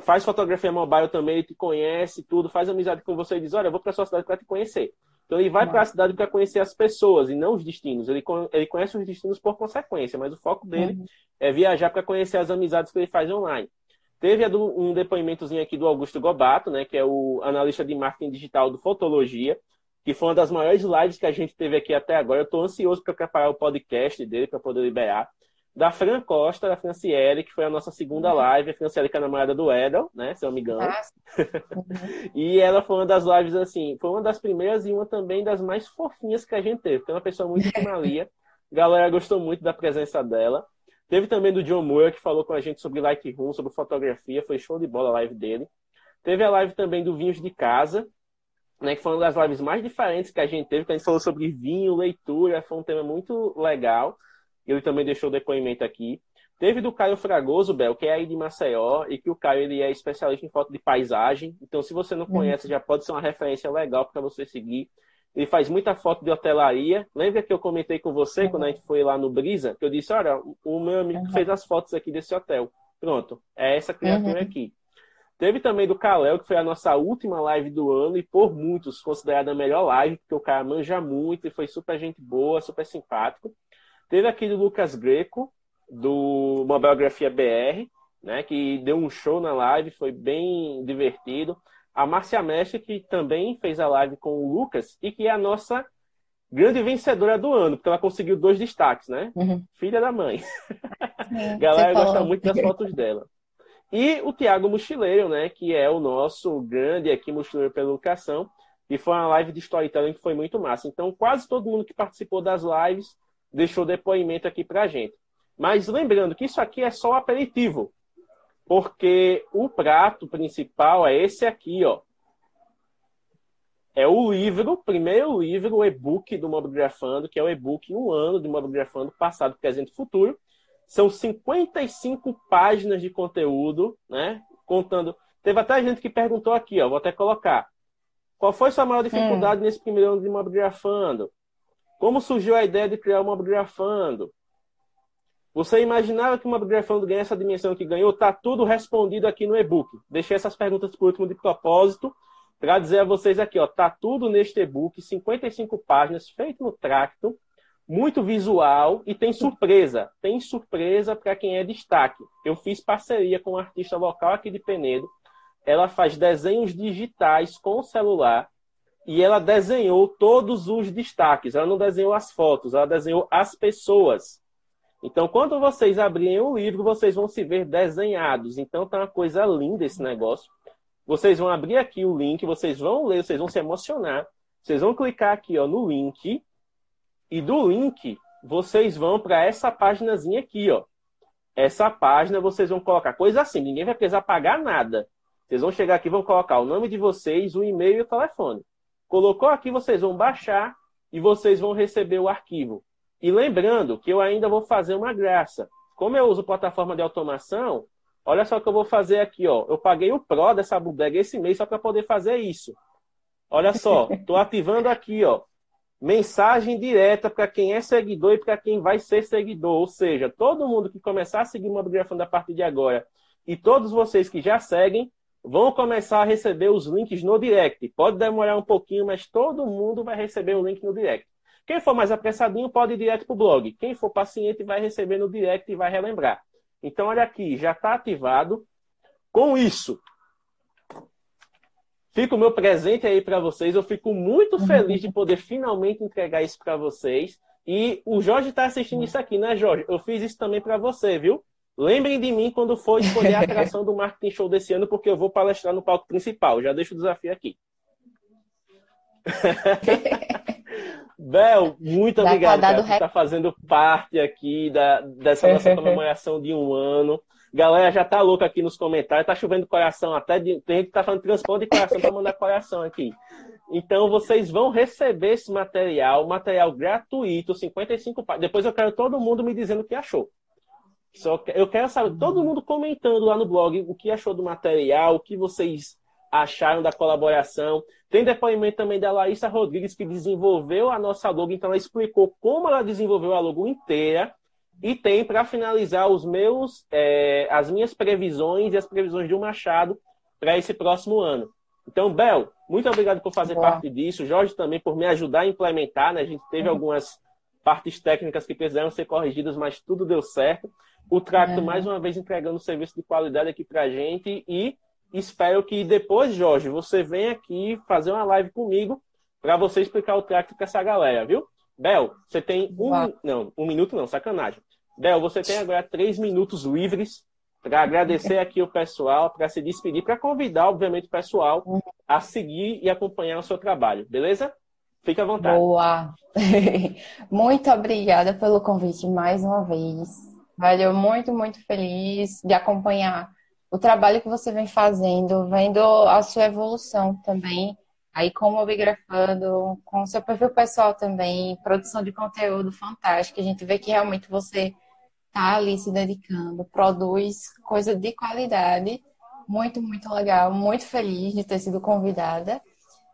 faz fotografia mobile também, ele te conhece, tudo, faz amizade com você e diz, olha, eu vou para sua cidade para te conhecer. Então ele vai para a cidade para conhecer as pessoas e não os destinos. Ele, ele conhece os destinos por consequência, mas o foco dele uhum. é viajar para conhecer as amizades que ele faz online. Teve um depoimentozinho aqui do Augusto Gobato, né, que é o analista de marketing digital do Fotologia, que foi uma das maiores lives que a gente teve aqui até agora. Eu estou ansioso para preparar o podcast dele para poder liberar. Da Fran Costa, da Franciele, que foi a nossa segunda live. A Franciele que é a namorada do Edel, né, se eu não me engano. e ela foi uma das lives, assim, foi uma das primeiras e uma também das mais fofinhas que a gente teve. Foi uma pessoa muito malia. A galera gostou muito da presença dela. Teve também do John Moore, que falou com a gente sobre Lightroom, sobre fotografia. Foi show de bola a live dele. Teve a live também do Vinhos de Casa, né, que foi uma das lives mais diferentes que a gente teve, que a gente falou sobre vinho, leitura. Foi um tema muito legal. Ele também deixou o depoimento aqui. Teve do Caio Fragoso, Bel, que é aí de Maceió, e que o Caio ele é especialista em foto de paisagem. Então, se você não conhece, já pode ser uma referência legal para você seguir. Ele faz muita foto de hotelaria. Lembra que eu comentei com você uhum. quando a gente foi lá no Brisa? Que eu disse: Olha, o meu amigo uhum. fez as fotos aqui desse hotel. Pronto, é essa criatura uhum. aqui. Teve também do Kalel, que foi a nossa última live do ano e por muitos considerada a melhor live, porque o cara manja muito e foi super gente boa, super simpático. Teve aqui do Lucas Greco, do Mobiografia BR, né, que deu um show na live, foi bem divertido. A Márcia Mestre, que também fez a live com o Lucas e que é a nossa grande vencedora do ano, porque ela conseguiu dois destaques, né? Uhum. Filha da mãe. Sim, Galera gosta muito das fotos dela. E o Tiago Mochileiro, né? Que é o nosso grande aqui mochileiro pela educação. E foi uma live de storytelling que foi muito massa. Então, quase todo mundo que participou das lives deixou depoimento aqui pra gente. Mas lembrando que isso aqui é só o aperitivo porque o prato principal é esse aqui, ó. é o livro, o primeiro livro, o e-book do Mobigrafando, que é o e-book Um Ano de Mobigrafando, passado, presente e futuro. São 55 páginas de conteúdo, né? Contando. Teve até gente que perguntou aqui, ó, vou até colocar. Qual foi sua maior dificuldade hum. nesse primeiro ano de Mobigrafando? Como surgiu a ideia de criar o Mobigrafando? Você imaginava que o Mobigrafando ganha essa dimensão que ganhou? Tá tudo respondido aqui no e-book. Deixei essas perguntas por último de propósito para dizer a vocês aqui, ó, tá tudo neste e-book, 55 páginas, feito no Tracto, muito visual e tem surpresa. Tem surpresa para quem é destaque. Eu fiz parceria com um artista local aqui de Penedo. Ela faz desenhos digitais com o celular e ela desenhou todos os destaques. Ela não desenhou as fotos, ela desenhou as pessoas. Então, quando vocês abrirem o livro, vocês vão se ver desenhados. Então, tá uma coisa linda esse negócio. Vocês vão abrir aqui o link, vocês vão ler, vocês vão se emocionar. Vocês vão clicar aqui ó, no link. E do link, vocês vão para essa páginazinha aqui, ó. Essa página vocês vão colocar coisa assim, ninguém vai precisar pagar nada. Vocês vão chegar aqui, vão colocar o nome de vocês, o e-mail e o telefone. Colocou aqui, vocês vão baixar e vocês vão receber o arquivo. E lembrando que eu ainda vou fazer uma graça. Como eu uso plataforma de automação, Olha só o que eu vou fazer aqui, ó. Eu paguei o Pro dessa bodega esse mês só para poder fazer isso. Olha só, estou ativando aqui, ó. Mensagem direta para quem é seguidor e para quem vai ser seguidor. Ou seja, todo mundo que começar a seguir o Mobigrafando a partir de agora e todos vocês que já seguem vão começar a receber os links no direct. Pode demorar um pouquinho, mas todo mundo vai receber o link no direct. Quem for mais apressadinho pode ir direto para o blog. Quem for paciente vai receber no direct e vai relembrar. Então, olha aqui, já está ativado. Com isso, fica o meu presente aí para vocês. Eu fico muito uhum. feliz de poder finalmente entregar isso para vocês. E o Jorge está assistindo isso aqui, né, Jorge? Eu fiz isso também para você, viu? Lembrem de mim quando for escolher a atração do Marketing Show desse ano, porque eu vou palestrar no palco principal. Já deixo o desafio aqui. Bel, muito da obrigado por estar tá fazendo parte aqui da, dessa nossa comemoração de um ano. Galera já tá louca aqui nos comentários, tá chovendo coração até. De, tem gente que tá falando transporte de coração para mandar coração aqui. Então vocês vão receber esse material, material gratuito, 55 páginas. Depois eu quero todo mundo me dizendo o que achou. Só eu quero saber, todo mundo comentando lá no blog o que achou do material, o que vocês acharam da colaboração. Tem depoimento também da Larissa Rodrigues, que desenvolveu a nossa logo, então ela explicou como ela desenvolveu a logo inteira. E tem, para finalizar, os meus, é, as minhas previsões e as previsões do Machado para esse próximo ano. Então, Bel, muito obrigado por fazer Boa. parte disso. Jorge também por me ajudar a implementar. Né? A gente teve uhum. algumas partes técnicas que precisaram ser corrigidas, mas tudo deu certo. O Tracto, uhum. mais uma vez, entregando um serviço de qualidade aqui para a gente. E espero que depois, Jorge, você venha aqui fazer uma live comigo para você explicar o trato para essa galera, viu? Bel, você tem um. Não, um minuto não, sacanagem. Bel, você tem agora três minutos livres para agradecer aqui o pessoal, para se despedir, para convidar, obviamente, o pessoal a seguir e acompanhar o seu trabalho, beleza? Fique à vontade. Boa! muito obrigada pelo convite mais uma vez. Valeu, muito, muito feliz de acompanhar o trabalho que você vem fazendo, vendo a sua evolução também, aí como biografando, com o seu perfil pessoal também, produção de conteúdo fantástico. A gente vê que realmente você está ali se dedicando, produz coisa de qualidade. Muito, muito legal, muito feliz de ter sido convidada.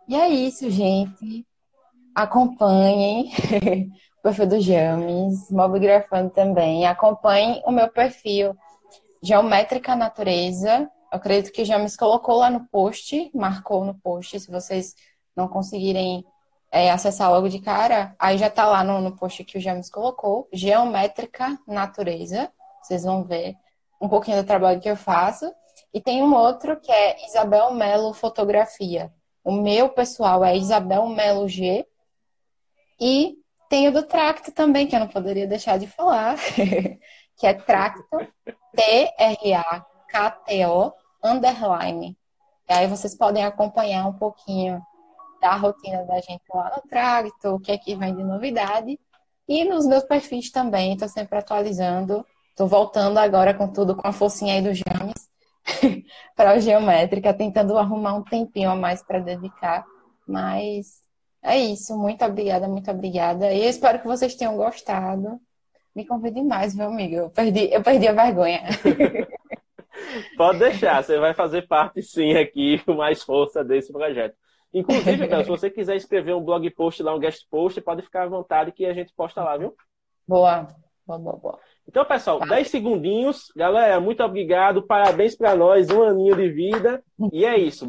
E é isso, gente. Acompanhem o perfil do James, Mobigrafando também. Acompanhem o meu perfil Geométrica Natureza. Eu acredito que já me colocou lá no post, marcou no post. Se vocês não conseguirem é, acessar logo de cara, aí já tá lá no, no post que o James colocou. Geométrica Natureza. Vocês vão ver um pouquinho do trabalho que eu faço. E tem um outro que é Isabel Melo Fotografia. O meu pessoal é Isabel Melo G. E tem o do Tracto também, que eu não poderia deixar de falar, que é Tracto T-R-A-K-T-O underline. E aí vocês podem acompanhar um pouquinho da rotina da gente lá no Tracto, o que é que vem de novidade. E nos meus perfis também, estou sempre atualizando. Estou voltando agora com tudo, com a forcinha aí do James, para o Geométrica, tentando arrumar um tempinho a mais para dedicar Mas é isso. Muito obrigada, muito obrigada. E eu espero que vocês tenham gostado. Me convide mais, meu amigo. Eu perdi, eu perdi a vergonha. Pode deixar, você vai fazer parte sim aqui com mais força desse projeto. Inclusive, Bel, se você quiser escrever um blog post lá, um guest post, pode ficar à vontade que a gente posta lá, viu? Boa, boa, boa, boa. Então, pessoal, tá. 10 segundinhos. Galera, muito obrigado. Parabéns para nós, um aninho de vida. E é isso.